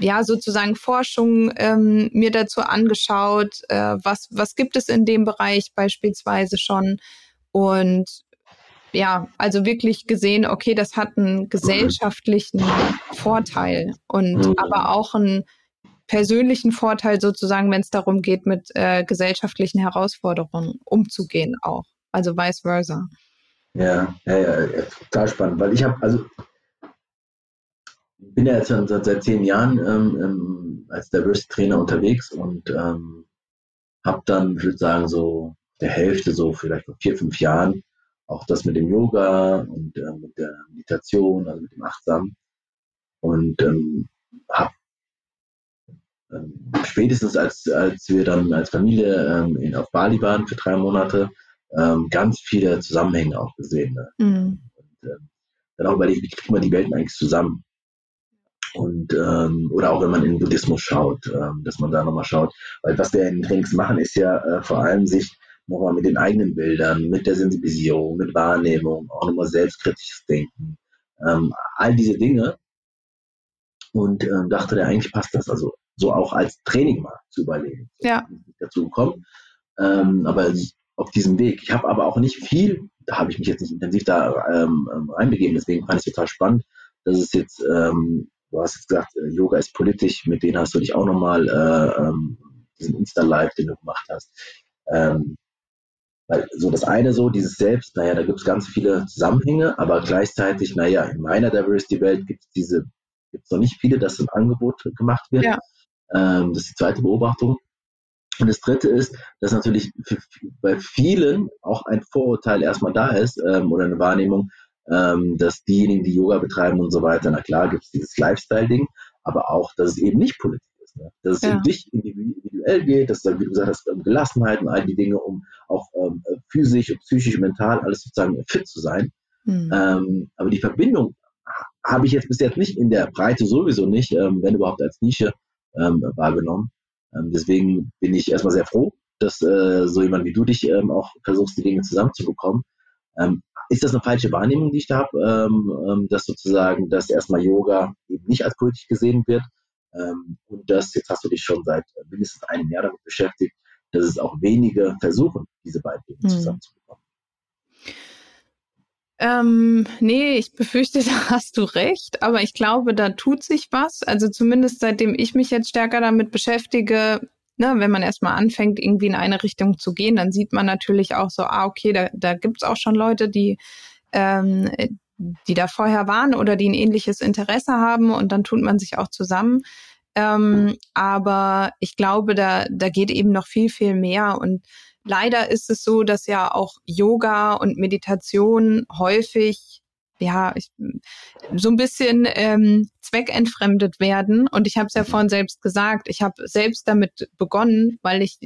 ja sozusagen Forschung ähm, mir dazu angeschaut, äh, was was gibt es in dem Bereich beispielsweise schon und ja, also wirklich gesehen, okay, das hat einen gesellschaftlichen Vorteil und mhm. aber auch einen persönlichen Vorteil sozusagen, wenn es darum geht, mit äh, gesellschaftlichen Herausforderungen umzugehen auch. Also vice versa.
Ja, ja, ja, total spannend, weil ich habe, also bin ja jetzt schon seit, seit zehn Jahren ähm, ähm, als Diversity-Trainer unterwegs und ähm, habe dann, ich würde sagen, so der Hälfte, so vielleicht vor vier, fünf Jahren, auch das mit dem Yoga und äh, mit der Meditation, also mit dem Achtsam. Und ähm, habe ähm, spätestens als, als wir dann als Familie ähm, in, auf Bali waren für drei Monate, ähm, ganz viele Zusammenhänge auch gesehen. Ne? Mhm. Und, äh, dann auch überlegt, wie kriegt man die Welten eigentlich zusammen? Und ähm, oder auch wenn man in den Buddhismus schaut, ähm, dass man da nochmal schaut. Weil was wir in den Trainings machen, ist ja äh, vor allem sich nochmal mit den eigenen Bildern, mit der Sensibilisierung, mit Wahrnehmung, auch nochmal selbstkritisches Denken, ähm, all diese Dinge. Und ähm, dachte, der eigentlich passt das also so auch als Training mal zu überlegen.
Ja.
Dazu gekommen. Ähm, aber auf diesem Weg. Ich habe aber auch nicht viel, da habe ich mich jetzt nicht intensiv da ähm, ähm, reinbegeben, deswegen fand ich es total spannend, dass es jetzt, ähm, du hast jetzt gesagt, äh, Yoga ist politisch, mit denen hast du dich auch nochmal äh, ähm, diesen Insta-Live, den du gemacht hast. Ähm, weil so das eine so, dieses Selbst, naja, da gibt es ganz viele Zusammenhänge, aber gleichzeitig, naja, in meiner Diversity-Welt gibt es diese, gibt es noch nicht viele, dass ein Angebot gemacht wird. Ja. Ähm, das ist die zweite Beobachtung. Und das Dritte ist, dass natürlich für, bei vielen auch ein Vorurteil erstmal da ist ähm, oder eine Wahrnehmung, ähm, dass diejenigen, die Yoga betreiben und so weiter, na klar gibt es dieses Lifestyle-Ding, aber auch, dass es eben nicht politisch ist. Ne? Dass es ja. um dich individuell geht, dass es wie du gesagt hast, um Gelassenheit und all die Dinge, um auch ähm, physisch und psychisch, mental alles sozusagen fit zu sein. Mhm. Ähm, aber die Verbindung habe ich jetzt bis jetzt nicht in der Breite sowieso nicht, ähm, wenn überhaupt als Nische ähm, wahrgenommen. Ähm, deswegen bin ich erstmal sehr froh, dass äh, so jemand wie du dich ähm, auch versuchst, die Dinge zusammenzubekommen. Ähm, ist das eine falsche Wahrnehmung, die ich da habe, ähm, ähm, dass sozusagen, dass erstmal Yoga eben nicht als politisch gesehen wird ähm, und dass, jetzt hast du dich schon seit mindestens einem Jahr damit beschäftigt, dass es auch wenige versuchen, diese beiden Dinge mhm. zusammenzubekommen.
Ähm, nee, ich befürchte, da hast du recht, aber ich glaube, da tut sich was. Also zumindest seitdem ich mich jetzt stärker damit beschäftige, ne, wenn man erstmal anfängt, irgendwie in eine Richtung zu gehen, dann sieht man natürlich auch so, ah, okay, da, da gibt's auch schon Leute, die, ähm, die da vorher waren oder die ein ähnliches Interesse haben und dann tut man sich auch zusammen. Ähm, aber ich glaube, da, da geht eben noch viel, viel mehr und Leider ist es so, dass ja auch Yoga und Meditation häufig ja, ich, so ein bisschen ähm, zweckentfremdet werden. Und ich habe es ja vorhin selbst gesagt, ich habe selbst damit begonnen, weil ich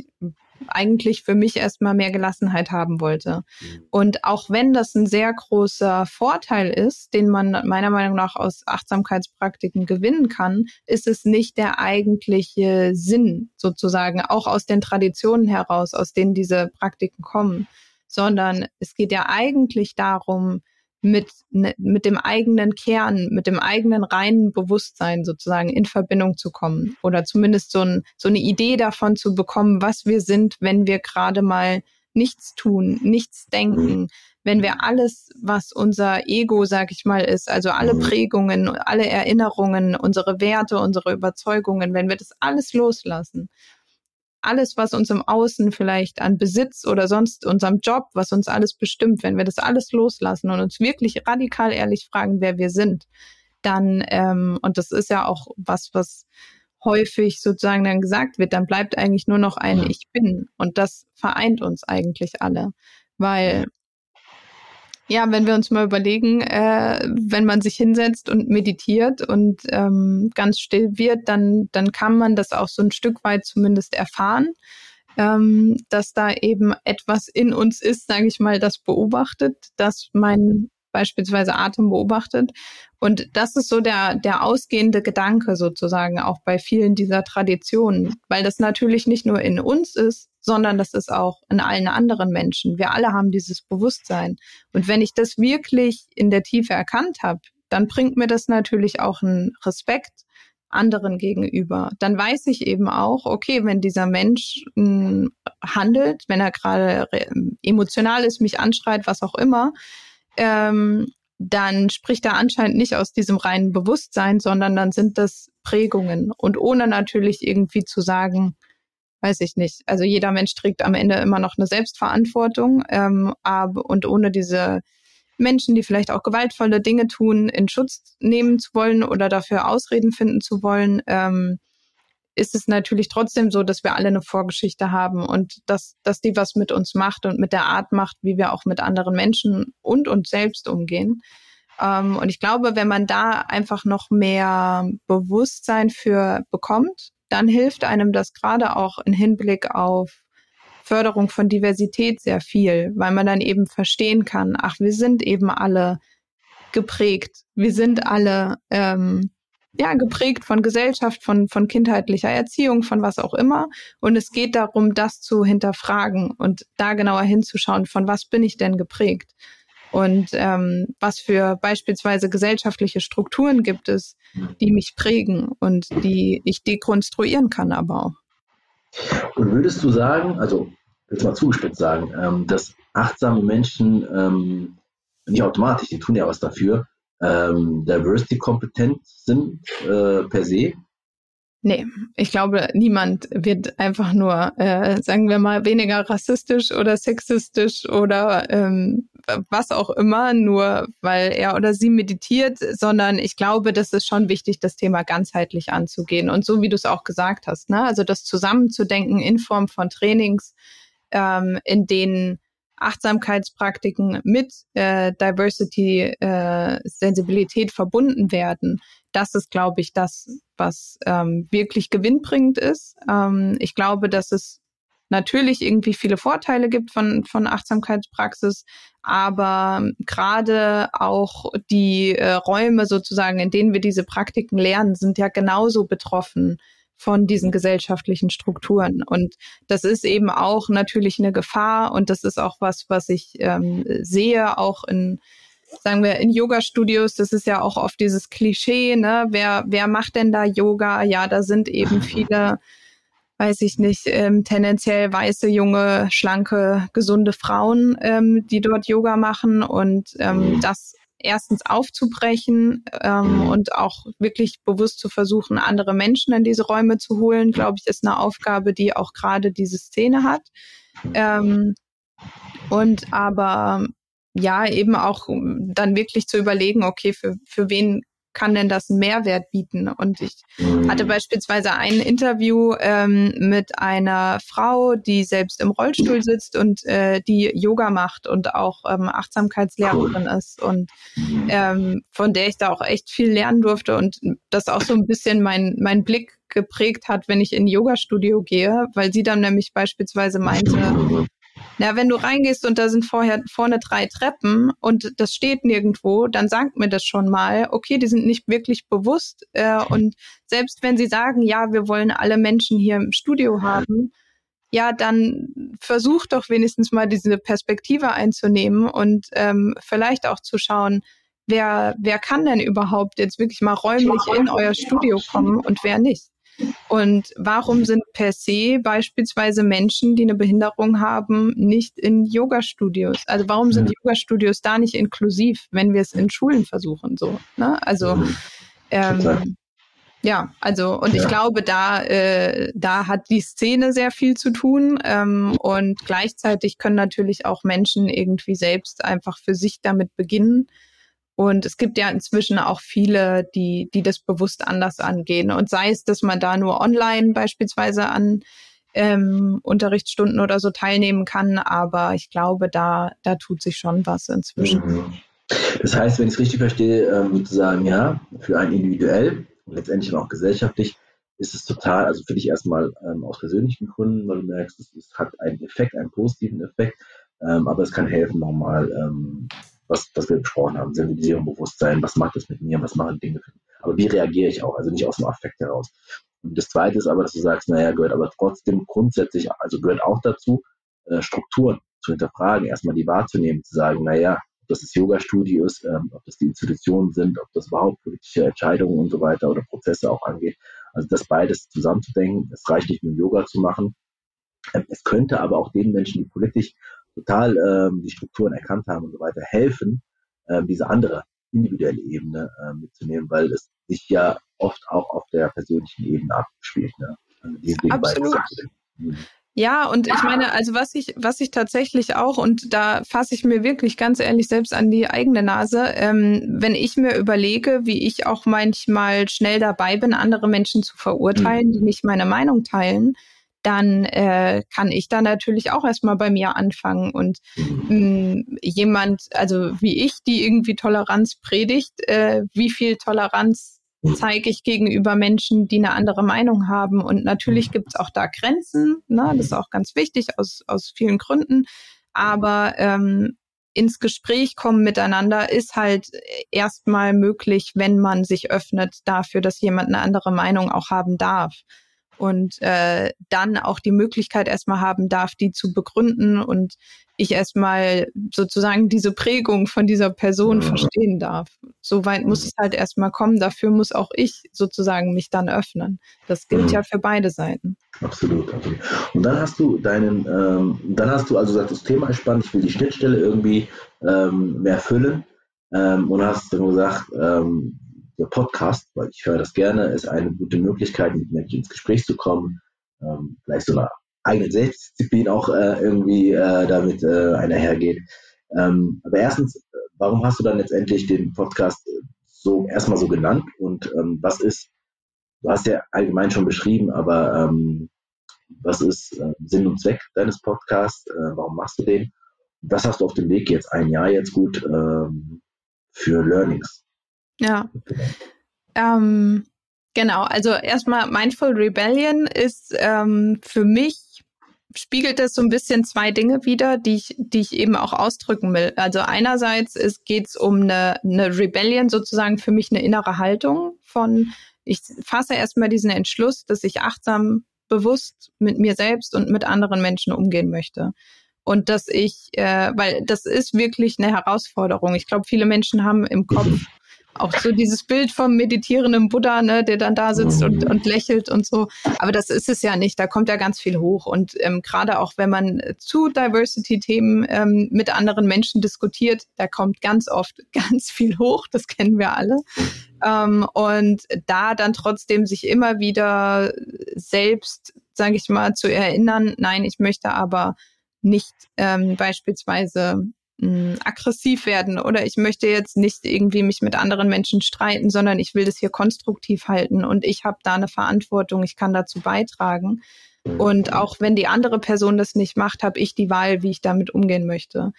eigentlich für mich erstmal mehr Gelassenheit haben wollte. Mhm. Und auch wenn das ein sehr großer Vorteil ist, den man meiner Meinung nach aus Achtsamkeitspraktiken gewinnen kann, ist es nicht der eigentliche Sinn sozusagen, auch aus den Traditionen heraus, aus denen diese Praktiken kommen, sondern es geht ja eigentlich darum, mit, ne, mit dem eigenen Kern, mit dem eigenen reinen Bewusstsein sozusagen in Verbindung zu kommen oder zumindest so, ein, so eine Idee davon zu bekommen, was wir sind, wenn wir gerade mal nichts tun, nichts denken, wenn wir alles, was unser Ego, sag ich mal, ist, also alle mhm. Prägungen, alle Erinnerungen, unsere Werte, unsere Überzeugungen, wenn wir das alles loslassen alles, was uns im Außen vielleicht an Besitz oder sonst unserem Job, was uns alles bestimmt, wenn wir das alles loslassen und uns wirklich radikal ehrlich fragen, wer wir sind, dann, ähm, und das ist ja auch was, was häufig sozusagen dann gesagt wird, dann bleibt eigentlich nur noch ein Ich bin. Und das vereint uns eigentlich alle. Weil Ja, wenn wir uns mal überlegen, äh, wenn man sich hinsetzt und meditiert und ähm, ganz still wird, dann, dann kann man das auch so ein Stück weit zumindest erfahren, ähm, dass da eben etwas in uns ist, sage ich mal, das beobachtet, dass mein beispielsweise Atem beobachtet. Und das ist so der, der ausgehende Gedanke sozusagen auch bei vielen dieser Traditionen, weil das natürlich nicht nur in uns ist, sondern das ist auch in allen anderen Menschen. Wir alle haben dieses Bewusstsein. Und wenn ich das wirklich in der Tiefe erkannt habe, dann bringt mir das natürlich auch einen Respekt anderen gegenüber. Dann weiß ich eben auch, okay, wenn dieser Mensch mh, hm, handelt, wenn er gerade emotional ist, mich anschreit, was auch immer, ähm, dann spricht er anscheinend nicht aus diesem reinen Bewusstsein, sondern dann sind das Prägungen. Und ohne natürlich irgendwie zu sagen, weiß ich nicht. Also jeder Mensch trägt am Ende immer noch eine Selbstverantwortung, ähm, aber und ohne diese Menschen, die vielleicht auch gewaltvolle Dinge tun, in Schutz nehmen zu wollen oder dafür Ausreden finden zu wollen, ähm, ist es natürlich trotzdem so, dass wir alle eine Vorgeschichte haben und dass, dass die was mit uns macht und mit der Art macht, wie wir auch mit anderen Menschen und uns selbst umgehen. Ähm, und ich glaube, wenn man da einfach noch mehr Bewusstsein für bekommt, dann hilft einem das gerade auch im Hinblick auf Förderung von Diversität sehr viel, weil man dann eben verstehen kann, ach, wir sind eben alle geprägt, wir sind alle ähm, ja, geprägt von Gesellschaft, von, von kindheitlicher Erziehung, von was auch immer. Und es geht darum, das zu hinterfragen und da genauer hinzuschauen, von was bin ich denn geprägt? Und ähm, was für beispielsweise gesellschaftliche Strukturen gibt es, die mich prägen und die ich dekonstruieren kann aber auch.
Und würdest du sagen, also jetzt mal zugespitzt sagen, ähm, dass achtsame Menschen ähm, nicht automatisch, die tun ja was dafür, ähm, Diversity-kompetent sind äh, per se?
Nee, ich glaube, niemand wird einfach nur, äh, sagen wir mal, weniger rassistisch oder sexistisch oder ähm, was auch immer, nur weil er oder sie meditiert, sondern ich glaube, das ist schon wichtig, das Thema ganzheitlich anzugehen. Und so wie du es auch gesagt hast, ne? also das zusammenzudenken in Form von Trainings, ähm, in denen Achtsamkeitspraktiken mit äh, Diversity, äh, Sensibilität verbunden werden, das ist, glaube ich, das, was ähm, wirklich gewinnbringend ist. Ähm, ich glaube, dass es natürlich irgendwie viele Vorteile gibt von, von Achtsamkeitspraxis, aber gerade auch die äh, Räume sozusagen, in denen wir diese Praktiken lernen, sind ja genauso betroffen von diesen gesellschaftlichen Strukturen. Und das ist eben auch natürlich eine Gefahr und das ist auch was, was ich ähm, sehe, auch in sagen wir in Yoga-Studios, das ist ja auch oft dieses Klischee, ne? Wer, wer macht denn da Yoga? Ja, da sind eben viele, weiß ich nicht, ähm, tendenziell weiße, junge, schlanke, gesunde Frauen, ähm, die dort Yoga machen. Und ähm, das erstens aufzubrechen ähm, und auch wirklich bewusst zu versuchen, andere Menschen in diese Räume zu holen, glaube ich, ist eine Aufgabe, die auch gerade diese Szene hat. Ähm, und aber ja, eben auch dann wirklich zu überlegen, okay, für, für wen kann denn das einen Mehrwert bieten? Und ich mhm. hatte beispielsweise ein Interview ähm, mit einer Frau, die selbst im Rollstuhl sitzt und äh, die Yoga macht und auch ähm, Achtsamkeitslehrerin ist und ähm, von der ich da auch echt viel lernen durfte und das auch so ein bisschen mein, mein Blick geprägt hat, wenn ich in ein Yoga-Studio gehe, weil sie dann nämlich beispielsweise meinte, na, wenn du reingehst und da sind vorher vorne drei Treppen und das steht nirgendwo, dann sagt mir das schon mal, okay, die sind nicht wirklich bewusst. Äh, und selbst wenn sie sagen, ja, wir wollen alle Menschen hier im Studio haben, ja, dann versucht doch wenigstens mal diese Perspektive einzunehmen und ähm, vielleicht auch zu schauen, wer, wer kann denn überhaupt jetzt wirklich mal räumlich in euer Studio kommen und wer nicht. Und warum sind per se beispielsweise Menschen, die eine Behinderung haben, nicht in Yoga-Studios? Also warum sind Yoga-Studios da nicht inklusiv, wenn wir es in Schulen versuchen? So, ne? Also ähm, ja, also und ja. ich glaube, da äh, da hat die Szene sehr viel zu tun ähm, und gleichzeitig können natürlich auch Menschen irgendwie selbst einfach für sich damit beginnen und es gibt ja inzwischen auch viele, die, die das bewusst anders angehen. Und sei es, dass man da nur online beispielsweise an ähm, Unterrichtsstunden oder so teilnehmen kann. Aber ich glaube, da, da tut sich schon was inzwischen. Mhm.
Das heißt, wenn ich es richtig verstehe, ähm, sozusagen, ja, für einen individuell und letztendlich auch gesellschaftlich ist es total, also für dich erstmal ähm, aus persönlichen Gründen, weil du merkst, es, es hat einen Effekt, einen positiven Effekt, ähm, aber es kann helfen, nochmal, ähm, was, was wir besprochen haben, Sensibilisierung, Bewusstsein, was macht das mit mir, was machen Dinge für mich. Aber wie reagiere ich auch, also nicht aus dem Affekt heraus. Und das Zweite ist aber, dass du sagst, naja, gehört aber trotzdem grundsätzlich, also gehört auch dazu, äh, Strukturen zu hinterfragen, erstmal die wahrzunehmen, zu sagen, naja, ob das das Yoga-Studio ist, ähm, ob das die Institutionen sind, ob das überhaupt politische Entscheidungen und so weiter oder Prozesse auch angeht. Also das beides zusammenzudenken. Es reicht nicht nur Yoga zu machen. Ähm, es könnte aber auch den Menschen, die politisch total ähm, die Strukturen erkannt haben und so weiter, helfen, ähm, diese andere individuelle Ebene äh, mitzunehmen, weil es sich ja oft auch auf der persönlichen Ebene abspielt. Ne?
Also Absolut. Mhm. Ja, und ich meine, also was ich, was ich tatsächlich auch, und da fasse ich mir wirklich ganz ehrlich selbst an die eigene Nase, ähm, wenn ich mir überlege, wie ich auch manchmal schnell dabei bin, andere Menschen zu verurteilen, mhm. die nicht meine Meinung teilen, dann äh, kann ich da natürlich auch erstmal bei mir anfangen. Und mh, mm, jemand, also wie ich, die irgendwie Toleranz predigt, äh, wie viel Toleranz zeige ich gegenüber Menschen, die eine andere Meinung haben. Und natürlich gibt es auch da Grenzen, ne? das ist auch ganz wichtig aus, aus vielen Gründen. Aber ähm, ins Gespräch kommen miteinander ist halt erstmal möglich, wenn man sich öffnet dafür, dass jemand eine andere Meinung auch haben darf und äh, dann auch die Möglichkeit erstmal haben darf, die zu begründen und ich erstmal sozusagen diese Prägung von dieser Person verstehen darf. Soweit muss es halt erstmal kommen. Dafür muss auch ich sozusagen mich dann öffnen. Das gilt mhm. ja für beide Seiten.
Absolut, absolut. Und dann hast du deinen, ähm, dann hast du also gesagt, das Thema ist spannend, ich will die Schnittstelle irgendwie ähm, mehr füllen. Ähm, und hast dann gesagt, ähm, der Podcast, weil ich höre das gerne, ist eine gute Möglichkeit, mit Menschen ins Gespräch zu kommen, ähm, vielleicht so eine eigene Selbstdisziplin auch äh, irgendwie äh, damit äh, einhergeht. Ähm, aber erstens, warum hast du dann letztendlich den Podcast so erstmal so genannt und ähm, was ist, du hast ja allgemein schon beschrieben, aber ähm, was ist äh, Sinn und Zweck deines Podcasts? Äh, warum machst du den? Was hast du auf dem Weg jetzt ein Jahr jetzt gut ähm, für Learnings?
Ja. Ähm, genau, also erstmal Mindful Rebellion ist ähm, für mich spiegelt das so ein bisschen zwei Dinge wieder, die ich, die ich eben auch ausdrücken will. Also einerseits geht es um eine, eine Rebellion, sozusagen für mich eine innere Haltung von, ich fasse erstmal diesen Entschluss, dass ich achtsam, bewusst mit mir selbst und mit anderen Menschen umgehen möchte. Und dass ich, äh, weil das ist wirklich eine Herausforderung. Ich glaube, viele Menschen haben im Kopf auch so dieses Bild vom meditierenden Buddha, ne, der dann da sitzt und, und lächelt und so. Aber das ist es ja nicht. Da kommt ja ganz viel hoch. Und ähm, gerade auch wenn man zu Diversity-Themen ähm, mit anderen Menschen diskutiert, da kommt ganz oft ganz viel hoch. Das kennen wir alle. Ähm, und da dann trotzdem sich immer wieder selbst, sage ich mal, zu erinnern, nein, ich möchte aber nicht ähm, beispielsweise mh, aggressiv werden oder ich möchte jetzt nicht irgendwie mich mit anderen Menschen streiten, sondern ich will das hier konstruktiv halten und ich habe da eine Verantwortung, ich kann dazu beitragen. Und auch wenn die andere Person das nicht macht, habe ich die Wahl, wie ich damit umgehen möchte.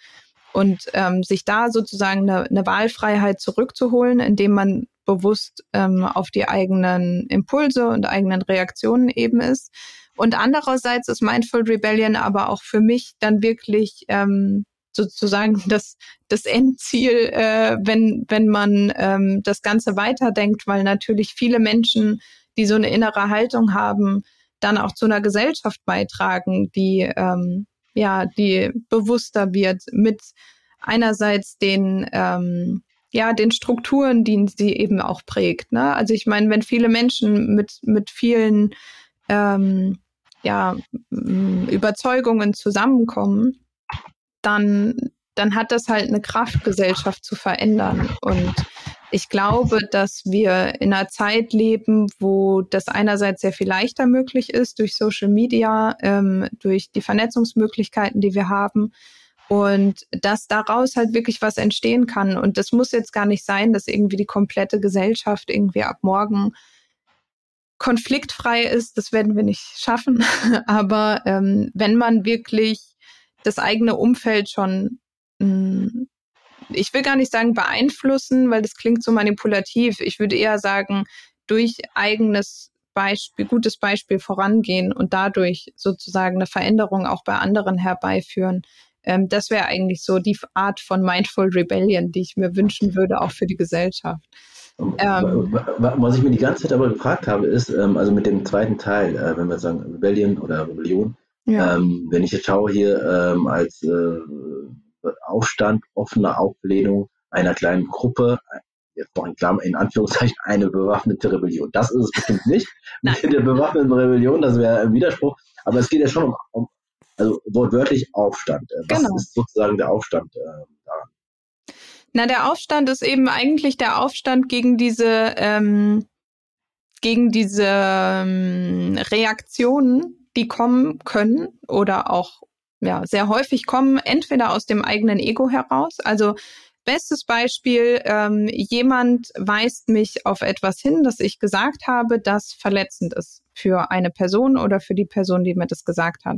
Und ähm, sich da sozusagen eine, eine Wahlfreiheit zurückzuholen, indem man bewusst ähm, auf die eigenen Impulse und eigenen Reaktionen eben ist. Und andererseits ist Mindful Rebellion aber auch für mich dann wirklich ähm, sozusagen das, das Endziel, äh, wenn, wenn man ähm, das Ganze weiterdenkt, weil natürlich viele Menschen, die so eine innere Haltung haben, dann auch zu einer Gesellschaft beitragen, die ähm, ja, die bewusster wird mit einerseits den ähm, ja, den Strukturen, die sie eben auch prägt. Ne? Also ich meine, wenn viele Menschen mit, mit vielen ähm, ja, Überzeugungen zusammenkommen, dann, dann hat das halt eine Kraft, Gesellschaft zu verändern. Und ich glaube, dass wir in einer Zeit leben, wo das einerseits sehr viel leichter möglich ist durch Social Media, ähm, durch die Vernetzungsmöglichkeiten, die wir haben. Und dass daraus halt wirklich was entstehen kann. Und das muss jetzt gar nicht sein, dass irgendwie die komplette Gesellschaft irgendwie ab morgen konfliktfrei ist, das werden wir nicht schaffen. Aber ähm, wenn man wirklich das eigene Umfeld schon, hm, ich will gar nicht sagen beeinflussen, weil das klingt so manipulativ. Ich würde eher sagen, durch eigenes Beispiel, gutes Beispiel vorangehen und dadurch sozusagen eine Veränderung auch bei anderen herbeiführen. Ähm, das wäre eigentlich so die Art von Mindful Rebellion, die ich mir wünschen würde, auch für die Gesellschaft.
Ähm, Was ich mir die ganze Zeit aber gefragt habe, ist, ähm, also mit dem zweiten Teil, äh, wenn wir sagen Rebellion oder Rebellion, ja. ähm, wenn ich jetzt schaue hier ähm, als äh, Aufstand, offene Auflehnung einer kleinen Gruppe, jetzt noch in Klammern, in Anführungszeichen, eine bewaffnete Rebellion. Das ist es bestimmt nicht mit der bewaffneten Rebellion, das wäre ein Widerspruch, aber es geht ja schon um, um also wortwörtlich Aufstand. Äh, was genau. ist sozusagen der Aufstand äh, daran?
Na, der Aufstand ist eben eigentlich der Aufstand gegen diese, ähm, gegen diese ähm, Reaktionen, die kommen können oder auch ja, sehr häufig kommen, entweder aus dem eigenen Ego heraus. Also bestes Beispiel, ähm, jemand weist mich auf etwas hin, das ich gesagt habe, das verletzend ist für eine Person oder für die Person, die mir das gesagt hat.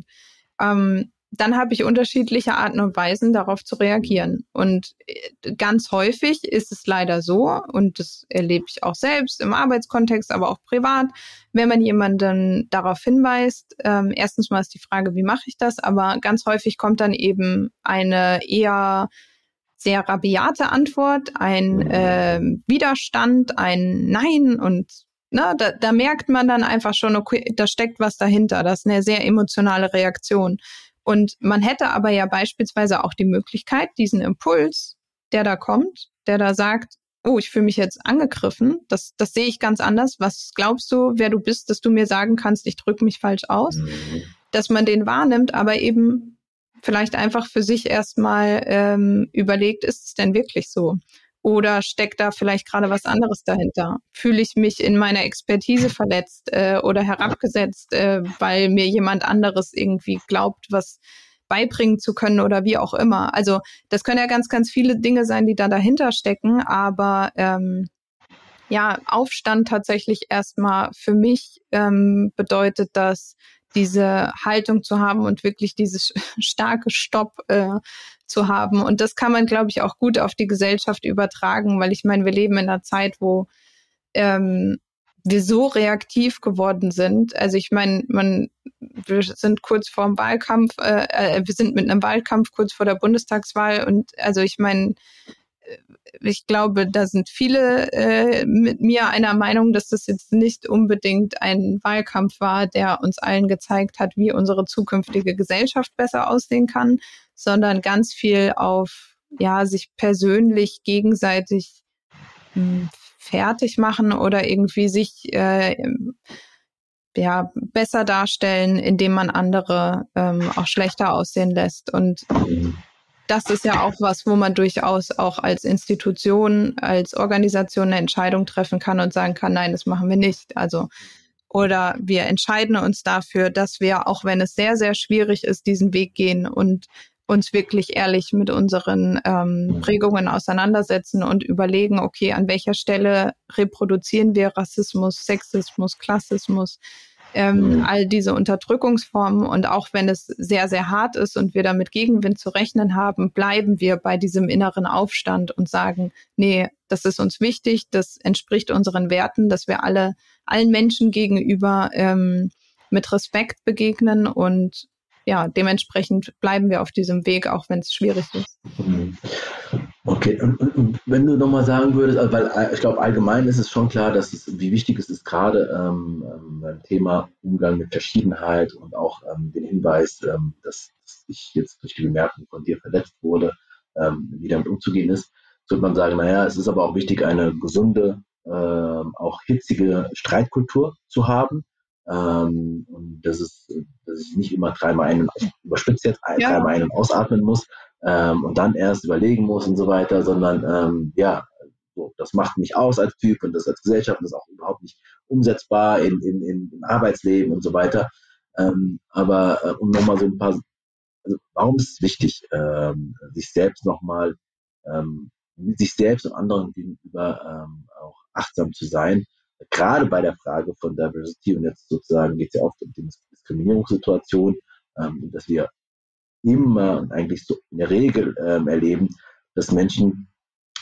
Ähm, dann habe ich unterschiedliche Arten und Weisen, darauf zu reagieren. Und äh, ganz häufig ist es leider so, und das erlebe ich auch selbst im Arbeitskontext, aber auch privat, wenn man jemanden darauf hinweist, ähm, erstens mal ist die Frage, wie mache ich das, aber ganz häufig kommt dann eben eine eher sehr rabiate Antwort, ein äh, Widerstand, ein Nein und ne, da, da merkt man dann einfach schon, okay, da steckt was dahinter, das ist eine sehr emotionale Reaktion. Und man hätte aber ja beispielsweise auch die Möglichkeit, diesen Impuls, der da kommt, der da sagt, oh, ich fühle mich jetzt angegriffen, das, das sehe ich ganz anders. Was glaubst du, wer du bist, dass du mir sagen kannst, ich drücke mich falsch aus? Mhm. Dass man den wahrnimmt, aber eben vielleicht einfach für sich erstmal ähm, überlegt, ist es denn wirklich so? Oder steckt da vielleicht gerade was anderes dahinter? Fühle ich mich in meiner Expertise verletzt äh, oder herabgesetzt, äh, weil mir jemand anderes irgendwie glaubt, was beibringen zu können oder wie auch immer? Also das können ja ganz, ganz viele Dinge sein, die da dahinter stecken, aber ähm, ja, Aufstand tatsächlich erstmal für mich ähm, bedeutet das, diese Haltung zu haben und wirklich dieses starke Stopp äh, zu haben. Und das kann man, glaube ich, auch gut auf die Gesellschaft übertragen, weil ich meine, wir leben in einer Zeit, wo ähm, wir so reaktiv geworden sind. Also ich meine, man, wir sind kurz vor dem Wahlkampf, äh, äh, wir sind mit einem Wahlkampf kurz vor der Bundestagswahl und also ich meine, ich glaube, da sind viele äh, mit mir einer Meinung, dass das jetzt nicht unbedingt ein Wahlkampf war, der uns allen gezeigt hat, wie unsere zukünftige Gesellschaft besser aussehen kann, sondern ganz viel auf ja sich persönlich gegenseitig hm, fertig machen oder irgendwie sich äh, ja besser darstellen, indem man andere ähm, auch schlechter aussehen lässt und das ist ja auch was, wo man durchaus auch als Institution, als Organisation eine Entscheidung treffen kann und sagen kann, nein, das machen wir nicht. Also, oder wir entscheiden uns dafür, dass wir, auch wenn es sehr, sehr schwierig ist, diesen Weg gehen und uns wirklich ehrlich mit unseren ähm, Prägungen auseinandersetzen und überlegen, okay, an welcher Stelle reproduzieren wir Rassismus, Sexismus, Klassismus, ähm, mhm. all diese Unterdrückungsformen. Und auch wenn es sehr, sehr hart ist und wir damit Gegenwind zu rechnen haben, bleiben wir bei diesem inneren Aufstand und sagen, nee, das ist uns wichtig, das entspricht unseren Werten, dass wir alle allen Menschen gegenüber ähm, mit Respekt begegnen und ja, dementsprechend bleiben wir auf diesem Weg, auch wenn es schwierig ist. Mhm.
Okay, und, und, und wenn du nochmal sagen würdest, also weil äh, ich glaube, allgemein ist es schon klar, dass es, wie wichtig es ist, gerade ähm, ähm, beim Thema Umgang mit Verschiedenheit und auch ähm, den Hinweis, ähm, dass, ich jetzt durch die Bemerkung von dir verletzt wurde, ähm, wie damit umzugehen ist, würde man sagen, naja, es ist aber auch wichtig, eine gesunde, ähm, auch hitzige Streitkultur zu haben. Ähm, und dass, es, dass ich nicht immer dreimal einen, überspitzt jetzt, ja. dreimal einen ausatmen muss, ähm, und dann erst überlegen muss und so weiter, sondern ähm, ja, so, das macht mich aus als Typ und das als Gesellschaft und das ist auch überhaupt nicht umsetzbar in, in, in, im Arbeitsleben und so weiter. Ähm, aber äh, um nochmal so ein paar, also warum ist es wichtig, ähm, sich selbst nochmal, ähm, sich selbst und anderen gegenüber ähm, auch achtsam zu sein gerade bei der Frage von Diversity und jetzt sozusagen geht es ja oft um die Diskriminierungssituation, ähm, dass wir immer eigentlich so in der Regel ähm, erleben, dass Menschen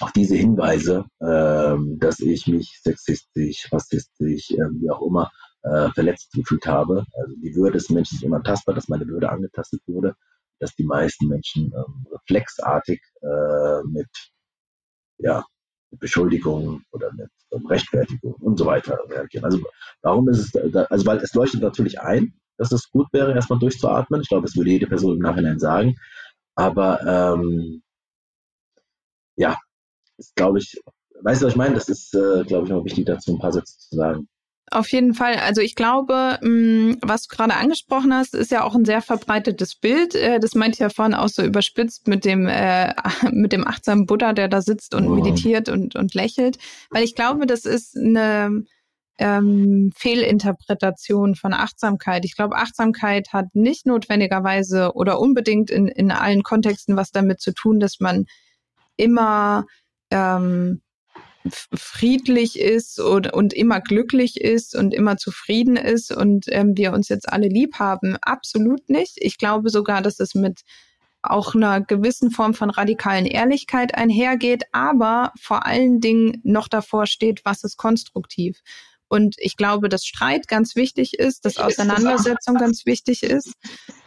auf diese Hinweise, ähm, dass ich mich sexistisch, rassistisch, ähm, wie auch immer, äh, verletzt gefühlt habe. Also die Würde des Menschen ist unantastbar, dass meine Würde angetastet wurde, dass die meisten Menschen ähm, reflexartig äh, mit ja, mit Beschuldigungen oder mit Rechtfertigung und so weiter reagieren. Also warum ist es, da, also weil es leuchtet natürlich ein, dass es gut wäre, erstmal durchzuatmen. Ich glaube, das würde jede Person im Nachhinein sagen. Aber ähm, ja, glaube ich, weißt du, was ich meine? Das ist, äh, glaube ich, noch wichtig dazu, ein paar Sätze zu sagen.
Auf jeden Fall. Also ich glaube, mm, was du gerade angesprochen hast, ist ja auch ein sehr verbreitetes Bild. Äh, das meinte ich ja vorhin auch so überspitzt mit dem, äh, mit dem achtsamen Buddha, der da sitzt und meditiert und, und lächelt. Weil ich glaube, das ist eine ähm, Fehlinterpretation von Achtsamkeit. Ich glaube, Achtsamkeit hat nicht notwendigerweise oder unbedingt in, in allen Kontexten was damit zu tun, dass man immer ähm, friedlich ist und, und immer glücklich ist und immer zufrieden ist und ähm, wir uns jetzt alle lieb haben. Absolut nicht. Ich glaube sogar, dass es mit auch einer gewissen Form von radikalen Ehrlichkeit einhergeht, aber vor allen Dingen noch davor steht, was ist konstruktiv. Und ich glaube, dass Streit ganz wichtig ist, dass Auseinandersetzung ganz wichtig ist.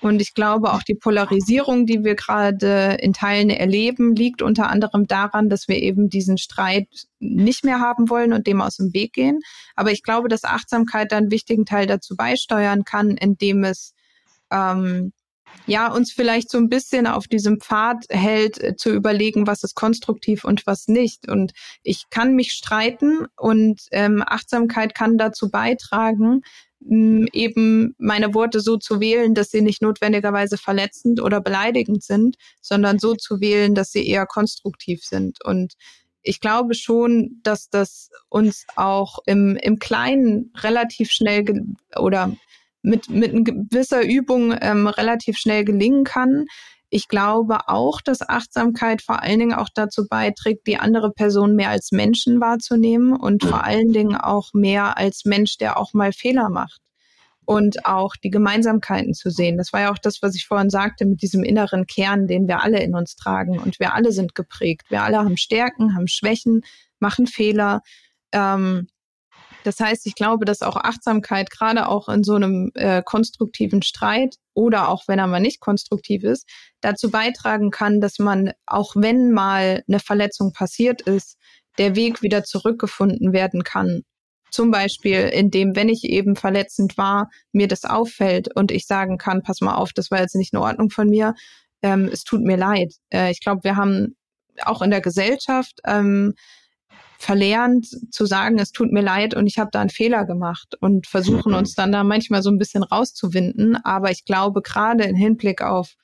Und ich glaube, auch die Polarisierung, die wir gerade in Teilen erleben, liegt unter anderem daran, dass wir eben diesen Streit nicht mehr haben wollen und dem aus dem Weg gehen. Aber ich glaube, dass Achtsamkeit einen wichtigen Teil dazu beisteuern kann, indem es ähm, ja, uns vielleicht so ein bisschen auf diesem Pfad hält, äh, zu überlegen, was ist konstruktiv und was nicht. Und ich kann mich streiten und ähm, Achtsamkeit kann dazu beitragen, eben meine Worte so zu wählen, dass sie nicht notwendigerweise verletzend oder beleidigend sind, sondern so zu wählen, dass sie eher konstruktiv sind. Und ich glaube schon, dass das uns auch im, im Kleinen relativ schnell oder mit, mit gewisser Übung ähm, relativ schnell gelingen kann. Ich glaube auch, dass Achtsamkeit vor allen Dingen auch dazu beiträgt, die andere Person mehr als Menschen wahrzunehmen und vor allen Dingen auch mehr als Mensch, der auch mal Fehler macht und auch die Gemeinsamkeiten zu sehen. Das war ja auch das, was ich vorhin sagte mit diesem inneren Kern, den wir alle in uns tragen und wir alle sind geprägt. Wir alle haben Stärken, haben Schwächen, machen Fehler. Ähm, das heißt, ich glaube, dass auch Achtsamkeit gerade auch in so einem äh, konstruktiven Streit oder auch wenn er mal nicht konstruktiv ist, dazu beitragen kann, dass man, auch wenn mal eine Verletzung passiert ist, der Weg wieder zurückgefunden werden kann. Zum Beispiel, indem, wenn ich eben verletzend war, mir das auffällt und ich sagen kann, pass mal auf, das war jetzt nicht in Ordnung von mir, ähm, es tut mir leid. Äh, ich glaube, wir haben auch in der Gesellschaft ähm, verlernt zu sagen, es tut mir leid und ich habe da einen Fehler gemacht und versuchen uns dann da manchmal so ein bisschen rauszuwinden. Aber ich glaube, gerade im Hinblick auf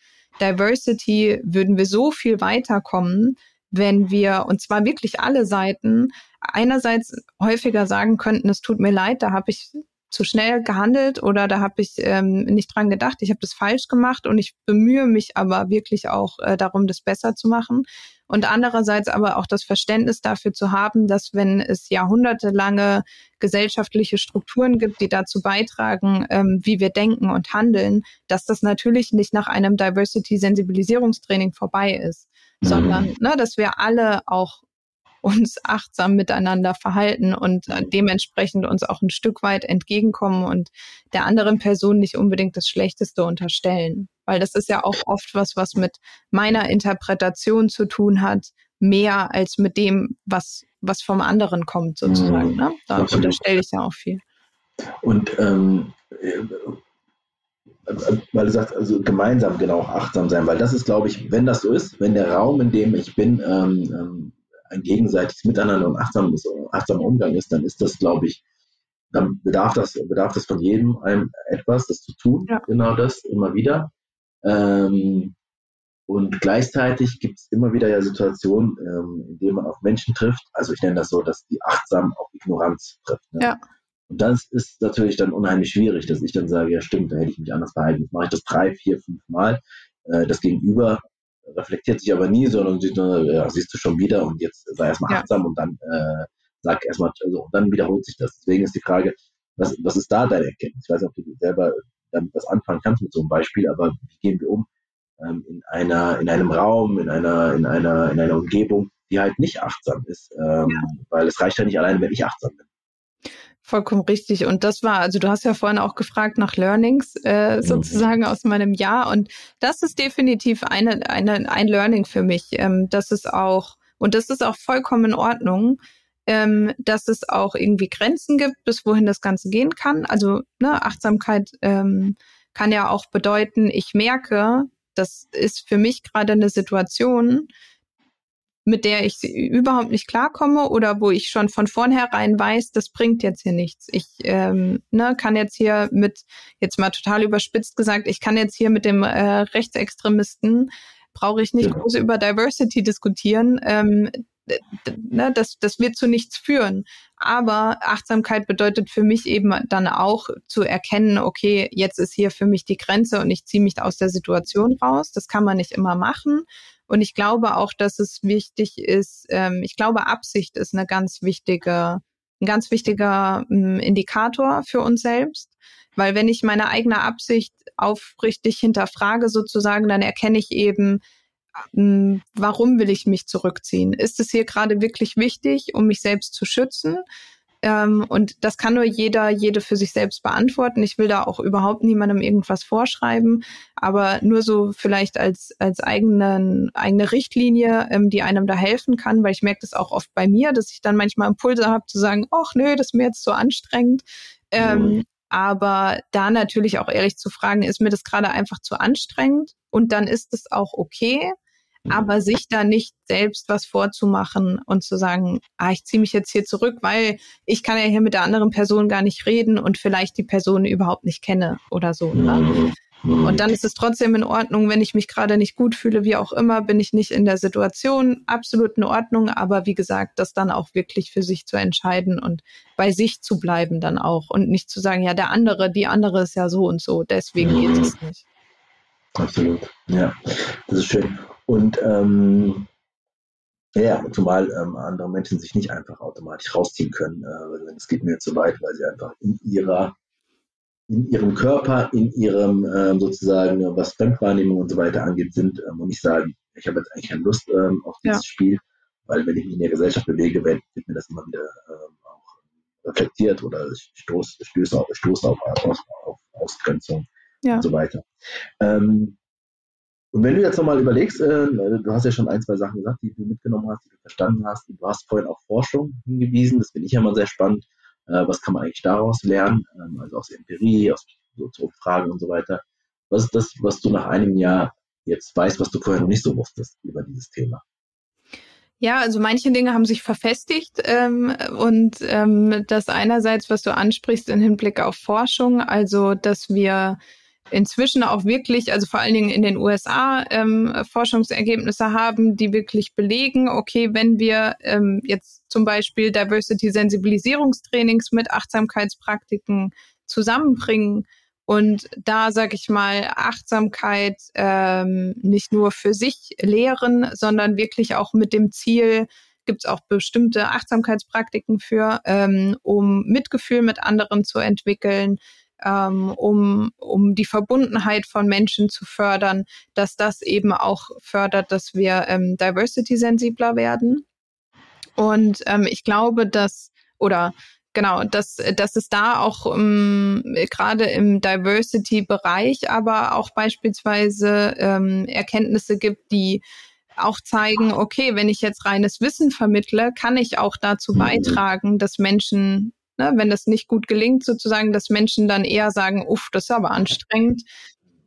Diversity würden wir so viel weiterkommen, wenn wir, und zwar wirklich alle Seiten, einerseits häufiger sagen könnten, es tut mir leid, da habe ich zu schnell gehandelt oder da habe ich ähm, nicht dran gedacht, ich habe das falsch gemacht und ich bemühe mich aber wirklich auch äh, darum, das besser zu machen und andererseits aber auch das Verständnis dafür zu haben, dass wenn es jahrhundertelange gesellschaftliche Strukturen gibt, die dazu beitragen, ähm, wie wir denken und handeln, dass das natürlich nicht nach einem Diversity-Sensibilisierungstraining vorbei ist, mhm. sondern ne, dass wir alle auch uns achtsam miteinander verhalten und äh, dementsprechend uns auch ein Stück weit entgegenkommen und der anderen Person nicht unbedingt das Schlechteste unterstellen. Weil das ist ja auch oft was, was mit meiner Interpretation zu tun hat, mehr als mit dem, was, was vom anderen kommt, sozusagen. Mhm. Ne? Da Absolut. unterstelle ich ja auch viel.
Und ähm, äh, weil du sagst, also gemeinsam genau achtsam sein, weil das ist, glaube ich, wenn das so ist, wenn der Raum, in dem ich bin, ähm, ähm ein gegenseitiges Miteinander und achtsames, achtsamer Umgang ist, dann ist das, glaube ich, dann bedarf das, bedarf das von jedem einem etwas, das zu tun, ja. genau das, immer wieder. Ähm, und gleichzeitig gibt es immer wieder ja Situationen, ähm, in denen man auf Menschen trifft. Also ich nenne das so, dass die achtsam auf Ignoranz trifft. Ne? Ja. Und das ist natürlich dann unheimlich schwierig, dass ich dann sage, ja stimmt, da hätte ich mich anders verhalten. Jetzt mache ich das drei, vier, fünf Mal. Äh, das Gegenüber reflektiert sich aber nie, sondern sieht, ja, siehst du schon wieder und jetzt sei erstmal ja. achtsam und dann äh, sag erstmal, also, dann wiederholt sich das. Deswegen ist die Frage, was, was ist da deine Erkenntnis? Ich weiß nicht, ob du selber damit was anfangen kannst mit so einem Beispiel, aber wie gehen wir um ähm, in einer, in einem Raum, in einer, in einer, in einer Umgebung, die halt nicht achtsam ist, ähm, ja. weil es reicht ja nicht allein, wenn ich achtsam bin.
Vollkommen richtig. Und das war, also du hast ja vorhin auch gefragt nach Learnings äh, mhm. sozusagen mhm. aus meinem Jahr. Und das ist definitiv eine, eine, ein Learning für mich. Ähm, das ist auch, und das ist auch vollkommen in Ordnung, ähm, dass es auch irgendwie Grenzen gibt, bis wohin das Ganze gehen kann. Also ne, Achtsamkeit ähm, kann ja auch bedeuten, ich merke, das ist für mich gerade eine Situation, mit der ich überhaupt nicht klarkomme oder wo ich schon von vornherein weiß, das bringt jetzt hier nichts. Ich ähm, ne, kann jetzt hier mit, jetzt mal total überspitzt gesagt, ich kann jetzt hier mit dem äh, Rechtsextremisten, brauche ich nicht genau. groß über Diversity diskutieren. Ähm, ne, das, das wird zu nichts führen. Aber Achtsamkeit bedeutet für mich eben dann auch zu erkennen, okay, jetzt ist hier für mich die Grenze und ich ziehe mich aus der Situation raus. Das kann man nicht immer machen. Und ich glaube auch, dass es wichtig ist, ähm, ich glaube, Absicht ist eine ganz wichtige, ein ganz wichtiger ähm, Indikator für uns selbst. Weil wenn ich meine eigene Absicht aufrichtig hinterfrage sozusagen, dann erkenne ich eben, warum will ich mich zurückziehen? Ist es hier gerade wirklich wichtig, um mich selbst zu schützen? Ähm, und das kann nur jeder, jede für sich selbst beantworten. Ich will da auch überhaupt niemandem irgendwas vorschreiben, aber nur so vielleicht als, als eigenen, eigene Richtlinie, ähm, die einem da helfen kann, weil ich merke das auch oft bei mir, dass ich dann manchmal Impulse habe zu sagen, ach nö, das ist mir jetzt zu anstrengend. Ähm, aber da natürlich auch ehrlich zu fragen, ist mir das gerade einfach zu anstrengend? Und dann ist es auch okay aber sich da nicht selbst was vorzumachen und zu sagen, ah, ich ziehe mich jetzt hier zurück, weil ich kann ja hier mit der anderen Person gar nicht reden und vielleicht die Person überhaupt nicht kenne oder so. Ne? Und dann ist es trotzdem in Ordnung, wenn ich mich gerade nicht gut fühle, wie auch immer, bin ich nicht in der Situation, absolut in Ordnung, aber wie gesagt, das dann auch wirklich für sich zu entscheiden und bei sich zu bleiben dann auch und nicht zu sagen, ja, der andere, die andere ist ja so und so, deswegen geht es nicht.
Absolut, ja, das ist schön. Und ähm, ja, zumal ähm, andere Menschen sich nicht einfach automatisch rausziehen können. Äh, es geht mir zu weit, weil sie einfach in ihrer, in ihrem Körper, in ihrem ähm, sozusagen, was Fremdwahrnehmung und so weiter angeht, sind ähm, und nicht sagen, ich habe jetzt eigentlich keine Lust ähm, auf dieses ja. Spiel, weil wenn ich mich in der Gesellschaft bewege, wird, wird mir das immer wieder ähm, auch reflektiert oder ich stoße, stöße auf, stoße auf, auf, auf Ausgrenzung ja. und so weiter. Ähm, und wenn du jetzt nochmal überlegst, äh, du hast ja schon ein, zwei Sachen gesagt, die du mitgenommen hast, die du verstanden hast. Du hast vorhin auf Forschung hingewiesen, das finde ich ja mal sehr spannend. Äh, was kann man eigentlich daraus lernen? Ähm, also aus Empirie, aus so Fragen und so weiter. Was ist das, was du nach einem Jahr jetzt weißt, was du vorher noch nicht so wusstest über dieses Thema?
Ja, also manche Dinge haben sich verfestigt ähm, und ähm, das einerseits, was du ansprichst im Hinblick auf Forschung, also dass wir inzwischen auch wirklich, also vor allen Dingen in den USA, ähm, Forschungsergebnisse haben, die wirklich belegen, okay, wenn wir ähm, jetzt zum Beispiel Diversity-Sensibilisierungstrainings mit Achtsamkeitspraktiken zusammenbringen und da, sage ich mal, Achtsamkeit ähm, nicht nur für sich lehren, sondern wirklich auch mit dem Ziel, gibt es auch bestimmte Achtsamkeitspraktiken für, ähm, um Mitgefühl mit anderen zu entwickeln, ähm, um, um die Verbundenheit von Menschen zu fördern, dass das eben auch fördert, dass wir ähm, diversity-sensibler werden. Und ähm, ich glaube, dass, oder genau, dass, dass es da auch um, gerade im Diversity-Bereich, aber auch beispielsweise ähm, Erkenntnisse gibt, die auch zeigen, okay, wenn ich jetzt reines Wissen vermittle, kann ich auch dazu mhm. beitragen, dass Menschen ne, wenn das nicht gut gelingt, sozusagen, dass Menschen dann eher sagen, uff, das ist aber anstrengend.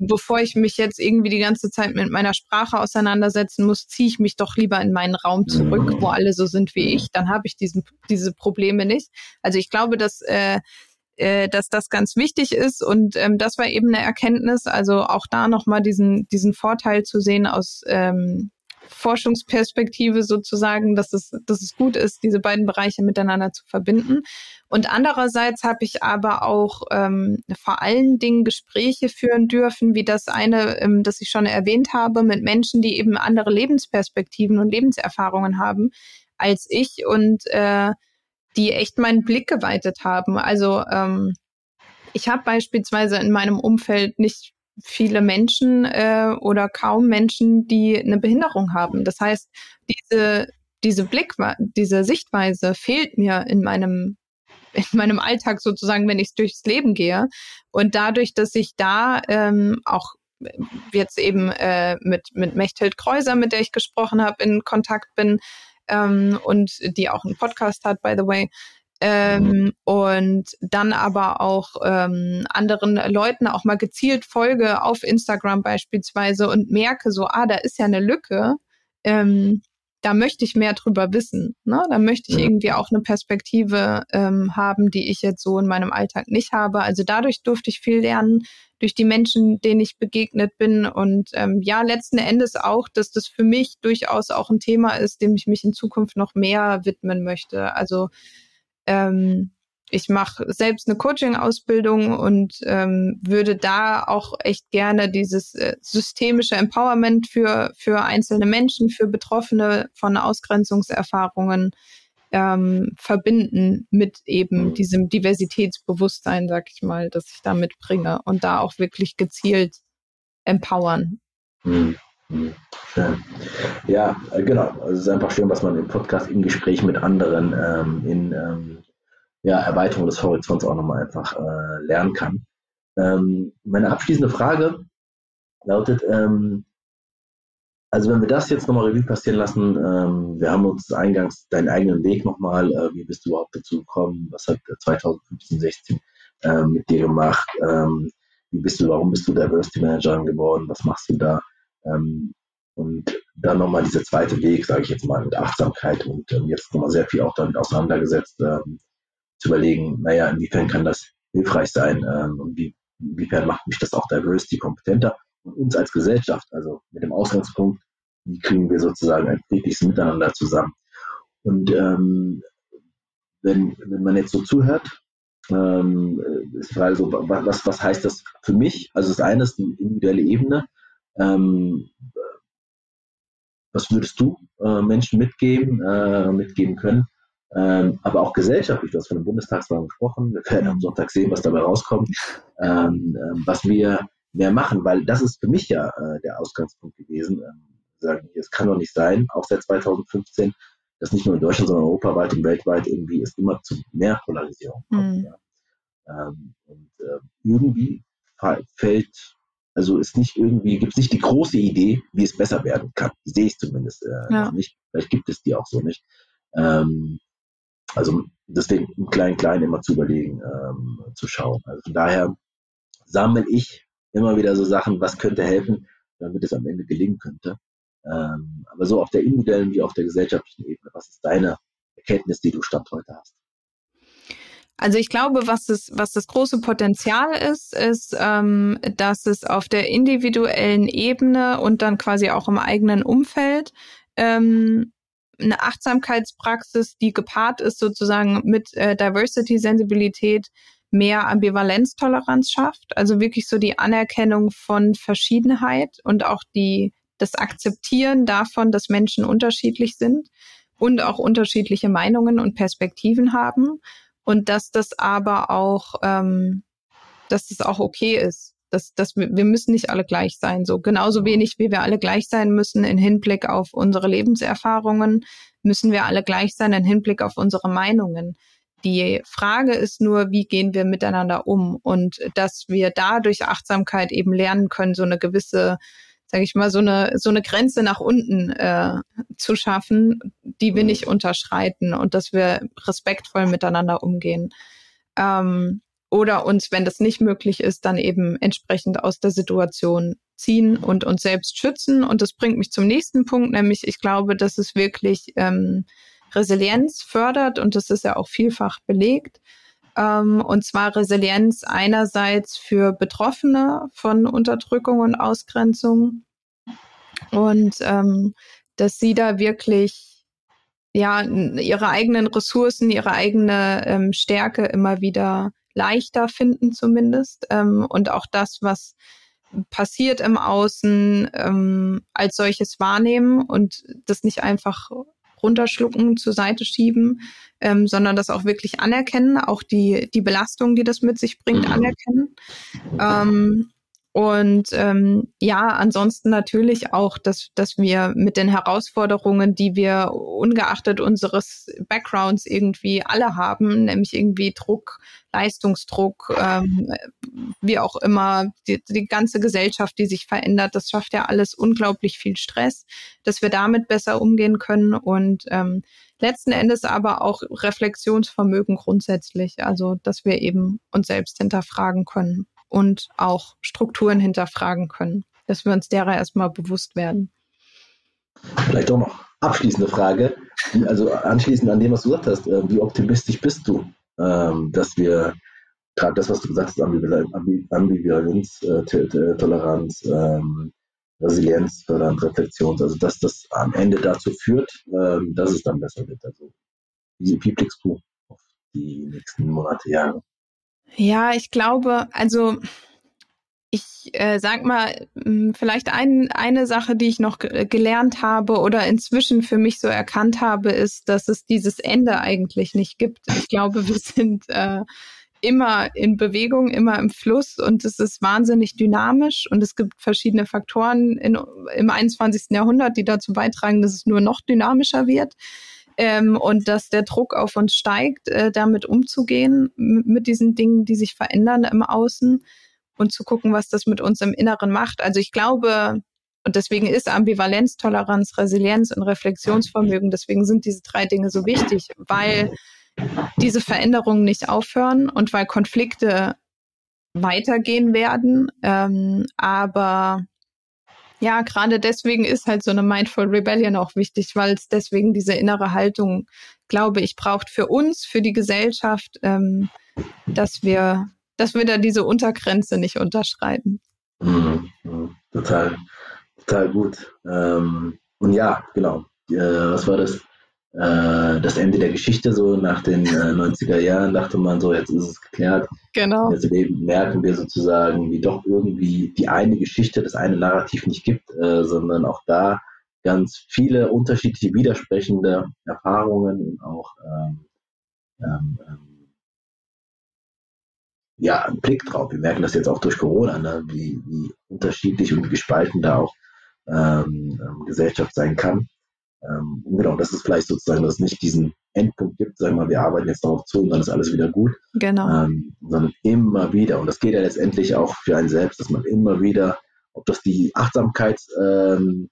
Bevor ich mich jetzt irgendwie die ganze Zeit mit meiner Sprache auseinandersetzen muss, ziehe ich mich doch lieber in meinen Raum zurück, wo alle so sind wie ich. Dann habe ich diesen, diese Probleme nicht. Also ich glaube, dass äh, äh, dass das ganz wichtig ist und ähm, das war eben eine Erkenntnis. Also auch da nochmal diesen diesen Vorteil zu sehen aus ähm, Forschungsperspektive sozusagen, dass es, dass es gut ist, diese beiden Bereiche miteinander zu verbinden. Und andererseits habe ich aber auch ähm, vor allen Dingen Gespräche führen dürfen, wie das eine, ähm, das ich schon erwähnt habe, mit Menschen, die eben andere Lebensperspektiven und Lebenserfahrungen haben als ich und äh, die echt meinen Blick geweitet haben. Also ähm, ich habe beispielsweise in meinem Umfeld nicht viele Menschen äh, oder kaum Menschen, die eine Behinderung haben. Das heißt, diese, diese Blick, diese Sichtweise fehlt mir in meinem in meinem Alltag sozusagen, wenn ich durchs Leben gehe. Und dadurch, dass ich da ähm, auch jetzt eben äh, mit, mit Mechthild Kreuser, mit der ich gesprochen habe, in Kontakt bin ähm, und die auch einen Podcast hat, by the way, ähm, und dann aber auch ähm, anderen Leuten auch mal gezielt folge auf Instagram beispielsweise und merke so, ah, da ist ja eine Lücke. Ähm, da möchte ich mehr drüber wissen. Ne? Da möchte ich irgendwie auch eine Perspektive ähm, haben, die ich jetzt so in meinem Alltag nicht habe. Also dadurch durfte ich viel lernen durch die Menschen, denen ich begegnet bin. Und ähm, ja, letzten Endes auch, dass das für mich durchaus auch ein Thema ist, dem ich mich in Zukunft noch mehr widmen möchte. Also ähm, ich mache selbst eine Coaching-Ausbildung und ähm, würde da auch echt gerne dieses äh, systemische Empowerment für, für einzelne Menschen, für Betroffene von Ausgrenzungserfahrungen ähm, verbinden mit eben mhm. diesem Diversitätsbewusstsein, sag ich mal, das ich da mitbringe und da auch wirklich gezielt empowern.
Mhm. Schön. Ja, äh, genau. Also es ist einfach schön, was man im Podcast, im Gespräch mit anderen, ähm, in ähm, ja, Erweiterung des Horizonts auch nochmal einfach äh, lernen kann. Ähm, meine abschließende Frage lautet, ähm, also wenn wir das jetzt nochmal Revue passieren lassen, ähm, wir haben uns eingangs deinen eigenen Weg nochmal, äh, wie bist du überhaupt dazu gekommen, was hat 2015, 16 äh, mit dir gemacht, ähm, wie bist du, warum bist du Diversity Managerin geworden, was machst du da? Ähm, und dann nochmal dieser zweite Weg, sage ich jetzt mal, mit Achtsamkeit und ähm, jetzt nochmal sehr viel auch damit auseinandergesetzt, ähm, zu überlegen, naja, inwiefern kann das hilfreich sein ähm, und wie, inwiefern macht mich das auch Diversity kompetenter und uns als Gesellschaft, also mit dem Ausgangspunkt, wie kriegen wir sozusagen ein friedliches Miteinander zusammen. Und ähm, wenn, wenn man jetzt so zuhört, ähm, ist die Frage so, was, was heißt das für mich? Also das eine ist eine individuelle Ebene. Ähm, was würdest du äh, Menschen mitgeben, äh, mitgeben können? Ähm, aber auch gesellschaftlich, du hast von der Bundestagswahl gesprochen, wir werden am Sonntag sehen, was dabei rauskommt, ähm, ähm, was wir mehr machen, weil das ist für mich ja äh, der Ausgangspunkt gewesen. Ähm, sagen, es kann doch nicht sein, auch seit 2015, dass nicht nur in Deutschland, sondern europaweit und weltweit irgendwie es immer zu mehr Polarisierung kommt. Mhm. Ja. Ähm, und äh, irgendwie fällt, also ist nicht irgendwie, gibt es nicht die große Idee, wie es besser werden kann. Die sehe ich zumindest äh, ja. noch nicht. Vielleicht gibt es die auch so nicht. Ähm, also deswegen im Klein-Klein immer zu überlegen, ähm, zu schauen. Also von daher sammle ich immer wieder so Sachen, was könnte helfen, damit es am Ende gelingen könnte. Ähm, aber so auf der individuellen wie auf der gesellschaftlichen Ebene, was ist deine Erkenntnis, die du Stand heute hast?
Also ich glaube, was das, was das große Potenzial ist, ist, ähm, dass es auf der individuellen Ebene und dann quasi auch im eigenen Umfeld ähm, eine Achtsamkeitspraxis, die gepaart ist sozusagen mit äh, Diversity-Sensibilität, mehr Ambivalenztoleranz schafft. Also wirklich so die Anerkennung von Verschiedenheit und auch die, das Akzeptieren davon, dass Menschen unterschiedlich sind und auch unterschiedliche Meinungen und Perspektiven haben. Und dass das aber auch, ähm, dass das auch okay ist. Das, das, wir müssen nicht alle gleich sein. So genauso wenig wie wir alle gleich sein müssen in Hinblick auf unsere Lebenserfahrungen, müssen wir alle gleich sein in Hinblick auf unsere Meinungen. Die Frage ist nur, wie gehen wir miteinander um und dass wir da durch Achtsamkeit eben lernen können, so eine gewisse, sage ich mal, so eine so eine Grenze nach unten äh, zu schaffen, die wir nicht unterschreiten und dass wir respektvoll miteinander umgehen. Ähm, oder uns, wenn das nicht möglich ist, dann eben entsprechend aus der Situation ziehen und uns selbst schützen. Und das bringt mich zum nächsten Punkt, nämlich ich glaube, dass es wirklich ähm, Resilienz fördert und das ist ja auch vielfach belegt. Ähm, und zwar Resilienz einerseits für Betroffene von Unterdrückung und Ausgrenzung und ähm, dass sie da wirklich ja ihre eigenen Ressourcen, ihre eigene ähm, Stärke immer wieder leichter finden zumindest. Ähm, und auch das, was passiert im Außen, ähm, als solches wahrnehmen und das nicht einfach runterschlucken, zur Seite schieben, ähm, sondern das auch wirklich anerkennen, auch die, die Belastung, die das mit sich bringt, anerkennen. Ähm, und ähm, ja, ansonsten natürlich auch, dass, dass wir mit den Herausforderungen, die wir ungeachtet unseres Backgrounds irgendwie alle haben, nämlich irgendwie Druck, Leistungsdruck, ähm, wie auch immer, die, die ganze Gesellschaft, die sich verändert, das schafft ja alles unglaublich viel Stress, dass wir damit besser umgehen können und ähm, letzten Endes aber auch Reflexionsvermögen grundsätzlich, also dass wir eben uns selbst hinterfragen können und auch Strukturen hinterfragen können, dass wir uns derer erstmal bewusst werden.
Vielleicht auch noch abschließende Frage, also anschließend an dem, was du gesagt hast, äh, wie optimistisch bist du, ähm, dass wir gerade das, was du gesagt hast, Ambivalenz, äh, Toleranz, ähm, Resilienz, Fördernd, Reflexion, also dass das am Ende dazu führt, ähm, dass es dann besser wird. Also wie blickst du auf die nächsten Monate, Jahre?
Ja, ich glaube, also ich äh, sag mal, hm, vielleicht ein, eine Sache, die ich noch gelernt habe oder inzwischen für mich so erkannt habe, ist, dass es dieses Ende eigentlich nicht gibt. Ich glaube, wir sind äh, immer in Bewegung, immer im Fluss und es ist wahnsinnig dynamisch und es gibt verschiedene Faktoren in, im 21. Jahrhundert, die dazu beitragen, dass es nur noch dynamischer wird ähm, und dass der Druck auf uns steigt, äh, damit umzugehen, mit diesen Dingen, die sich verändern im Außen und zu gucken, was das mit uns im Inneren macht. Also ich glaube, und deswegen ist Ambivalenz, Toleranz, Resilienz und Reflexionsvermögen, deswegen sind diese drei Dinge so wichtig, weil diese Veränderungen nicht aufhören und weil Konflikte weitergehen werden. Ähm, aber ja, gerade deswegen ist halt so eine Mindful Rebellion auch wichtig, weil es deswegen diese innere Haltung, glaube ich, braucht für uns, für die Gesellschaft, ähm, dass wir, dass wir da diese Untergrenze nicht unterschreiten.
Mhm, mhm, total, total gut. Ähm, und ja, genau. Äh, was war das? Äh, das Ende der Geschichte, so nach den äh, 90er Jahren, dachte man so, jetzt ist es geklärt.
Genau.
Jetzt merken wir sozusagen, wie doch irgendwie die eine Geschichte, das eine Narrativ nicht gibt, äh, sondern auch da ganz viele unterschiedliche, widersprechende Erfahrungen und auch ähm, ähm, ähm ja, einen Blick drauf. Wir merken das jetzt auch durch Corona, ne? wie, wie unterschiedlich und gespalten da auch ähm, ähm Gesellschaft sein kann. Ähm, genau, das ist vielleicht sozusagen, dass es nicht diesen Endpunkt gibt, sagen wir mal, wir arbeiten jetzt darauf zu und dann ist alles wieder gut.
Genau.
Ähm, sondern immer wieder, und das geht ja letztendlich auch für einen selbst, dass man immer wieder, ob das die Achtsamkeitspraxis ähm,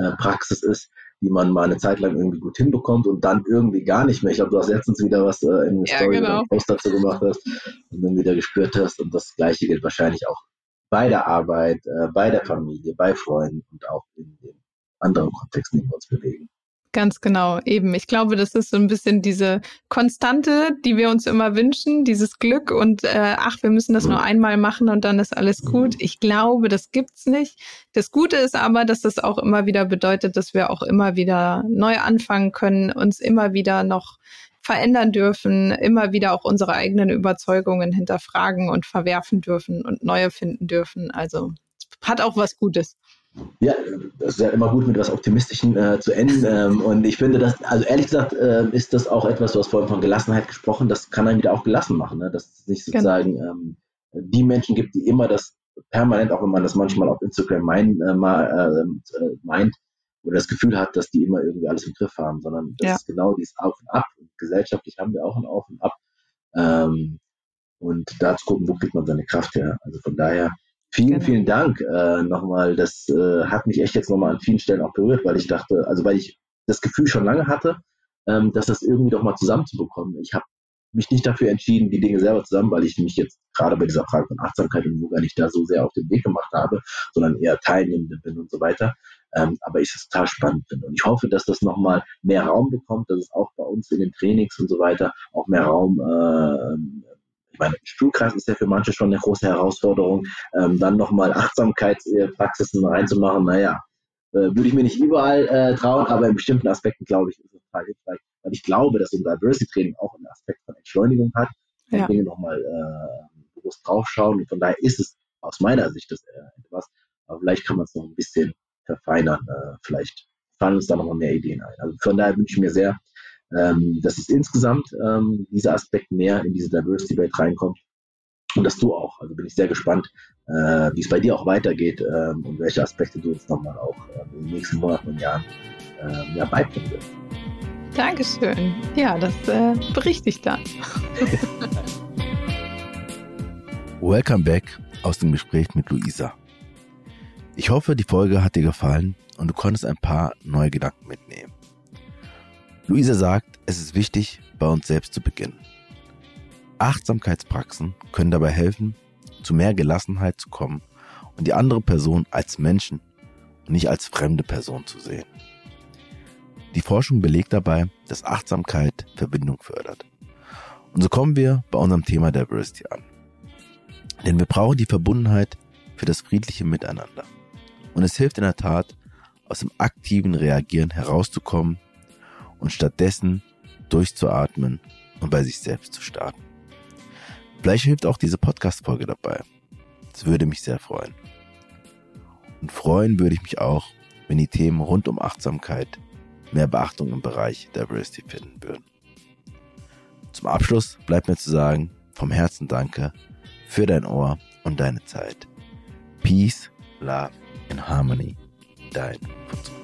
äh, ist, die man mal eine Zeit lang irgendwie gut hinbekommt und dann irgendwie gar nicht mehr. Ich glaube, du hast letztens wieder was äh, in der ja, Story genau. Post dazu gemacht hast und dann wieder gespürt hast. Und das Gleiche gilt wahrscheinlich auch bei der Arbeit, äh, bei der Familie, bei Freunden und auch in den anderen Kontexten, in wir uns bewegen.
Ganz genau, eben. Ich glaube, das ist so ein bisschen diese Konstante, die wir uns immer wünschen, dieses Glück und äh, ach, wir müssen das mhm. nur einmal machen und dann ist alles gut. Mhm. Ich glaube, das gibt's nicht. Das Gute ist aber, dass das auch immer wieder bedeutet, dass wir auch immer wieder neu anfangen können, uns immer wieder noch verändern dürfen, immer wieder auch unsere eigenen Überzeugungen hinterfragen und verwerfen dürfen und neue finden dürfen. Also hat auch was Gutes.
Ja, das ist ja immer gut, mit was Optimistischen äh, zu enden. Ähm, und ich finde, dass, also ehrlich gesagt, äh, ist das auch etwas, du hast vorhin von Gelassenheit gesprochen, das kann einen wieder auch gelassen machen. Ne? Dass es nicht genau. sozusagen ähm, die Menschen gibt, die immer das permanent, auch wenn man das manchmal auf Instagram mein, äh, mal, äh, meint, oder das Gefühl hat, dass die immer irgendwie alles im Griff haben, sondern das ja. ist genau dieses Auf und Ab. Und gesellschaftlich haben wir auch ein Auf und Ab. Ähm, und da zu gucken, wo kriegt man seine Kraft her. Also von daher, Vielen, genau. vielen Dank äh, nochmal. Das äh, hat mich echt jetzt nochmal an vielen Stellen auch berührt, weil ich dachte, also weil ich das Gefühl schon lange hatte, ähm, dass das irgendwie doch mal zusammenzubekommen. Ich habe mich nicht dafür entschieden, die Dinge selber zusammen, weil ich mich jetzt gerade bei dieser Frage von Achtsamkeit und Yoga nicht da so sehr auf den Weg gemacht habe, sondern eher Teilnehmende bin und so weiter. Ähm, aber ich es total spannend finde. Und ich hoffe, dass das nochmal mehr Raum bekommt, dass es auch bei uns in den Trainings und so weiter auch mehr Raum äh, ich meine, Stuhlkreis ist ja für manche schon eine große Herausforderung, ähm, dann nochmal Achtsamkeitspraxisen reinzumachen, naja, äh, würde ich mir nicht überall äh, trauen, aber in bestimmten Aspekten, glaube ich, ist es total hilfreich, weil ich glaube, dass so ein Diversity-Training auch einen Aspekt von Entschleunigung hat, ja. Dinge nochmal äh, bewusst draufschauen. Und von daher ist es aus meiner Sicht das äh, etwas, aber vielleicht kann man es noch ein bisschen verfeinern, äh, vielleicht fallen uns da nochmal mehr Ideen ein. Also von daher wünsche ich mir sehr, ähm, dass es insgesamt ähm, dieser Aspekt mehr in diese Diversity Rate reinkommt. Und das du auch. Also bin ich sehr gespannt, äh, wie es bei dir auch weitergeht ähm, und welche Aspekte du uns nochmal auch äh, in den nächsten Monaten und Jahren äh, ja, beibringen wirst.
Dankeschön. Ja, das äh, berichte ich dann.
Welcome back aus dem Gespräch mit Luisa. Ich hoffe, die Folge hat dir gefallen und du konntest ein paar neue Gedanken mitnehmen. Luisa sagt, es ist wichtig, bei uns selbst zu beginnen. Achtsamkeitspraxen können dabei helfen, zu mehr Gelassenheit zu kommen und die andere Person als Menschen und nicht als fremde Person zu sehen. Die Forschung belegt dabei, dass Achtsamkeit Verbindung fördert. Und so kommen wir bei unserem Thema Diversity an. Denn wir brauchen die Verbundenheit für das friedliche Miteinander. Und es hilft in der Tat, aus dem aktiven Reagieren herauszukommen und stattdessen durchzuatmen und bei sich selbst zu starten. Vielleicht hilft auch diese Podcast-Folge dabei. Das würde mich sehr freuen. Und freuen würde ich mich auch, wenn die Themen rund um Achtsamkeit mehr Beachtung im Bereich Diversity finden würden. Zum Abschluss bleibt mir zu sagen, vom Herzen danke für dein Ohr und deine Zeit. Peace, Love and Harmony. Dein Futsal.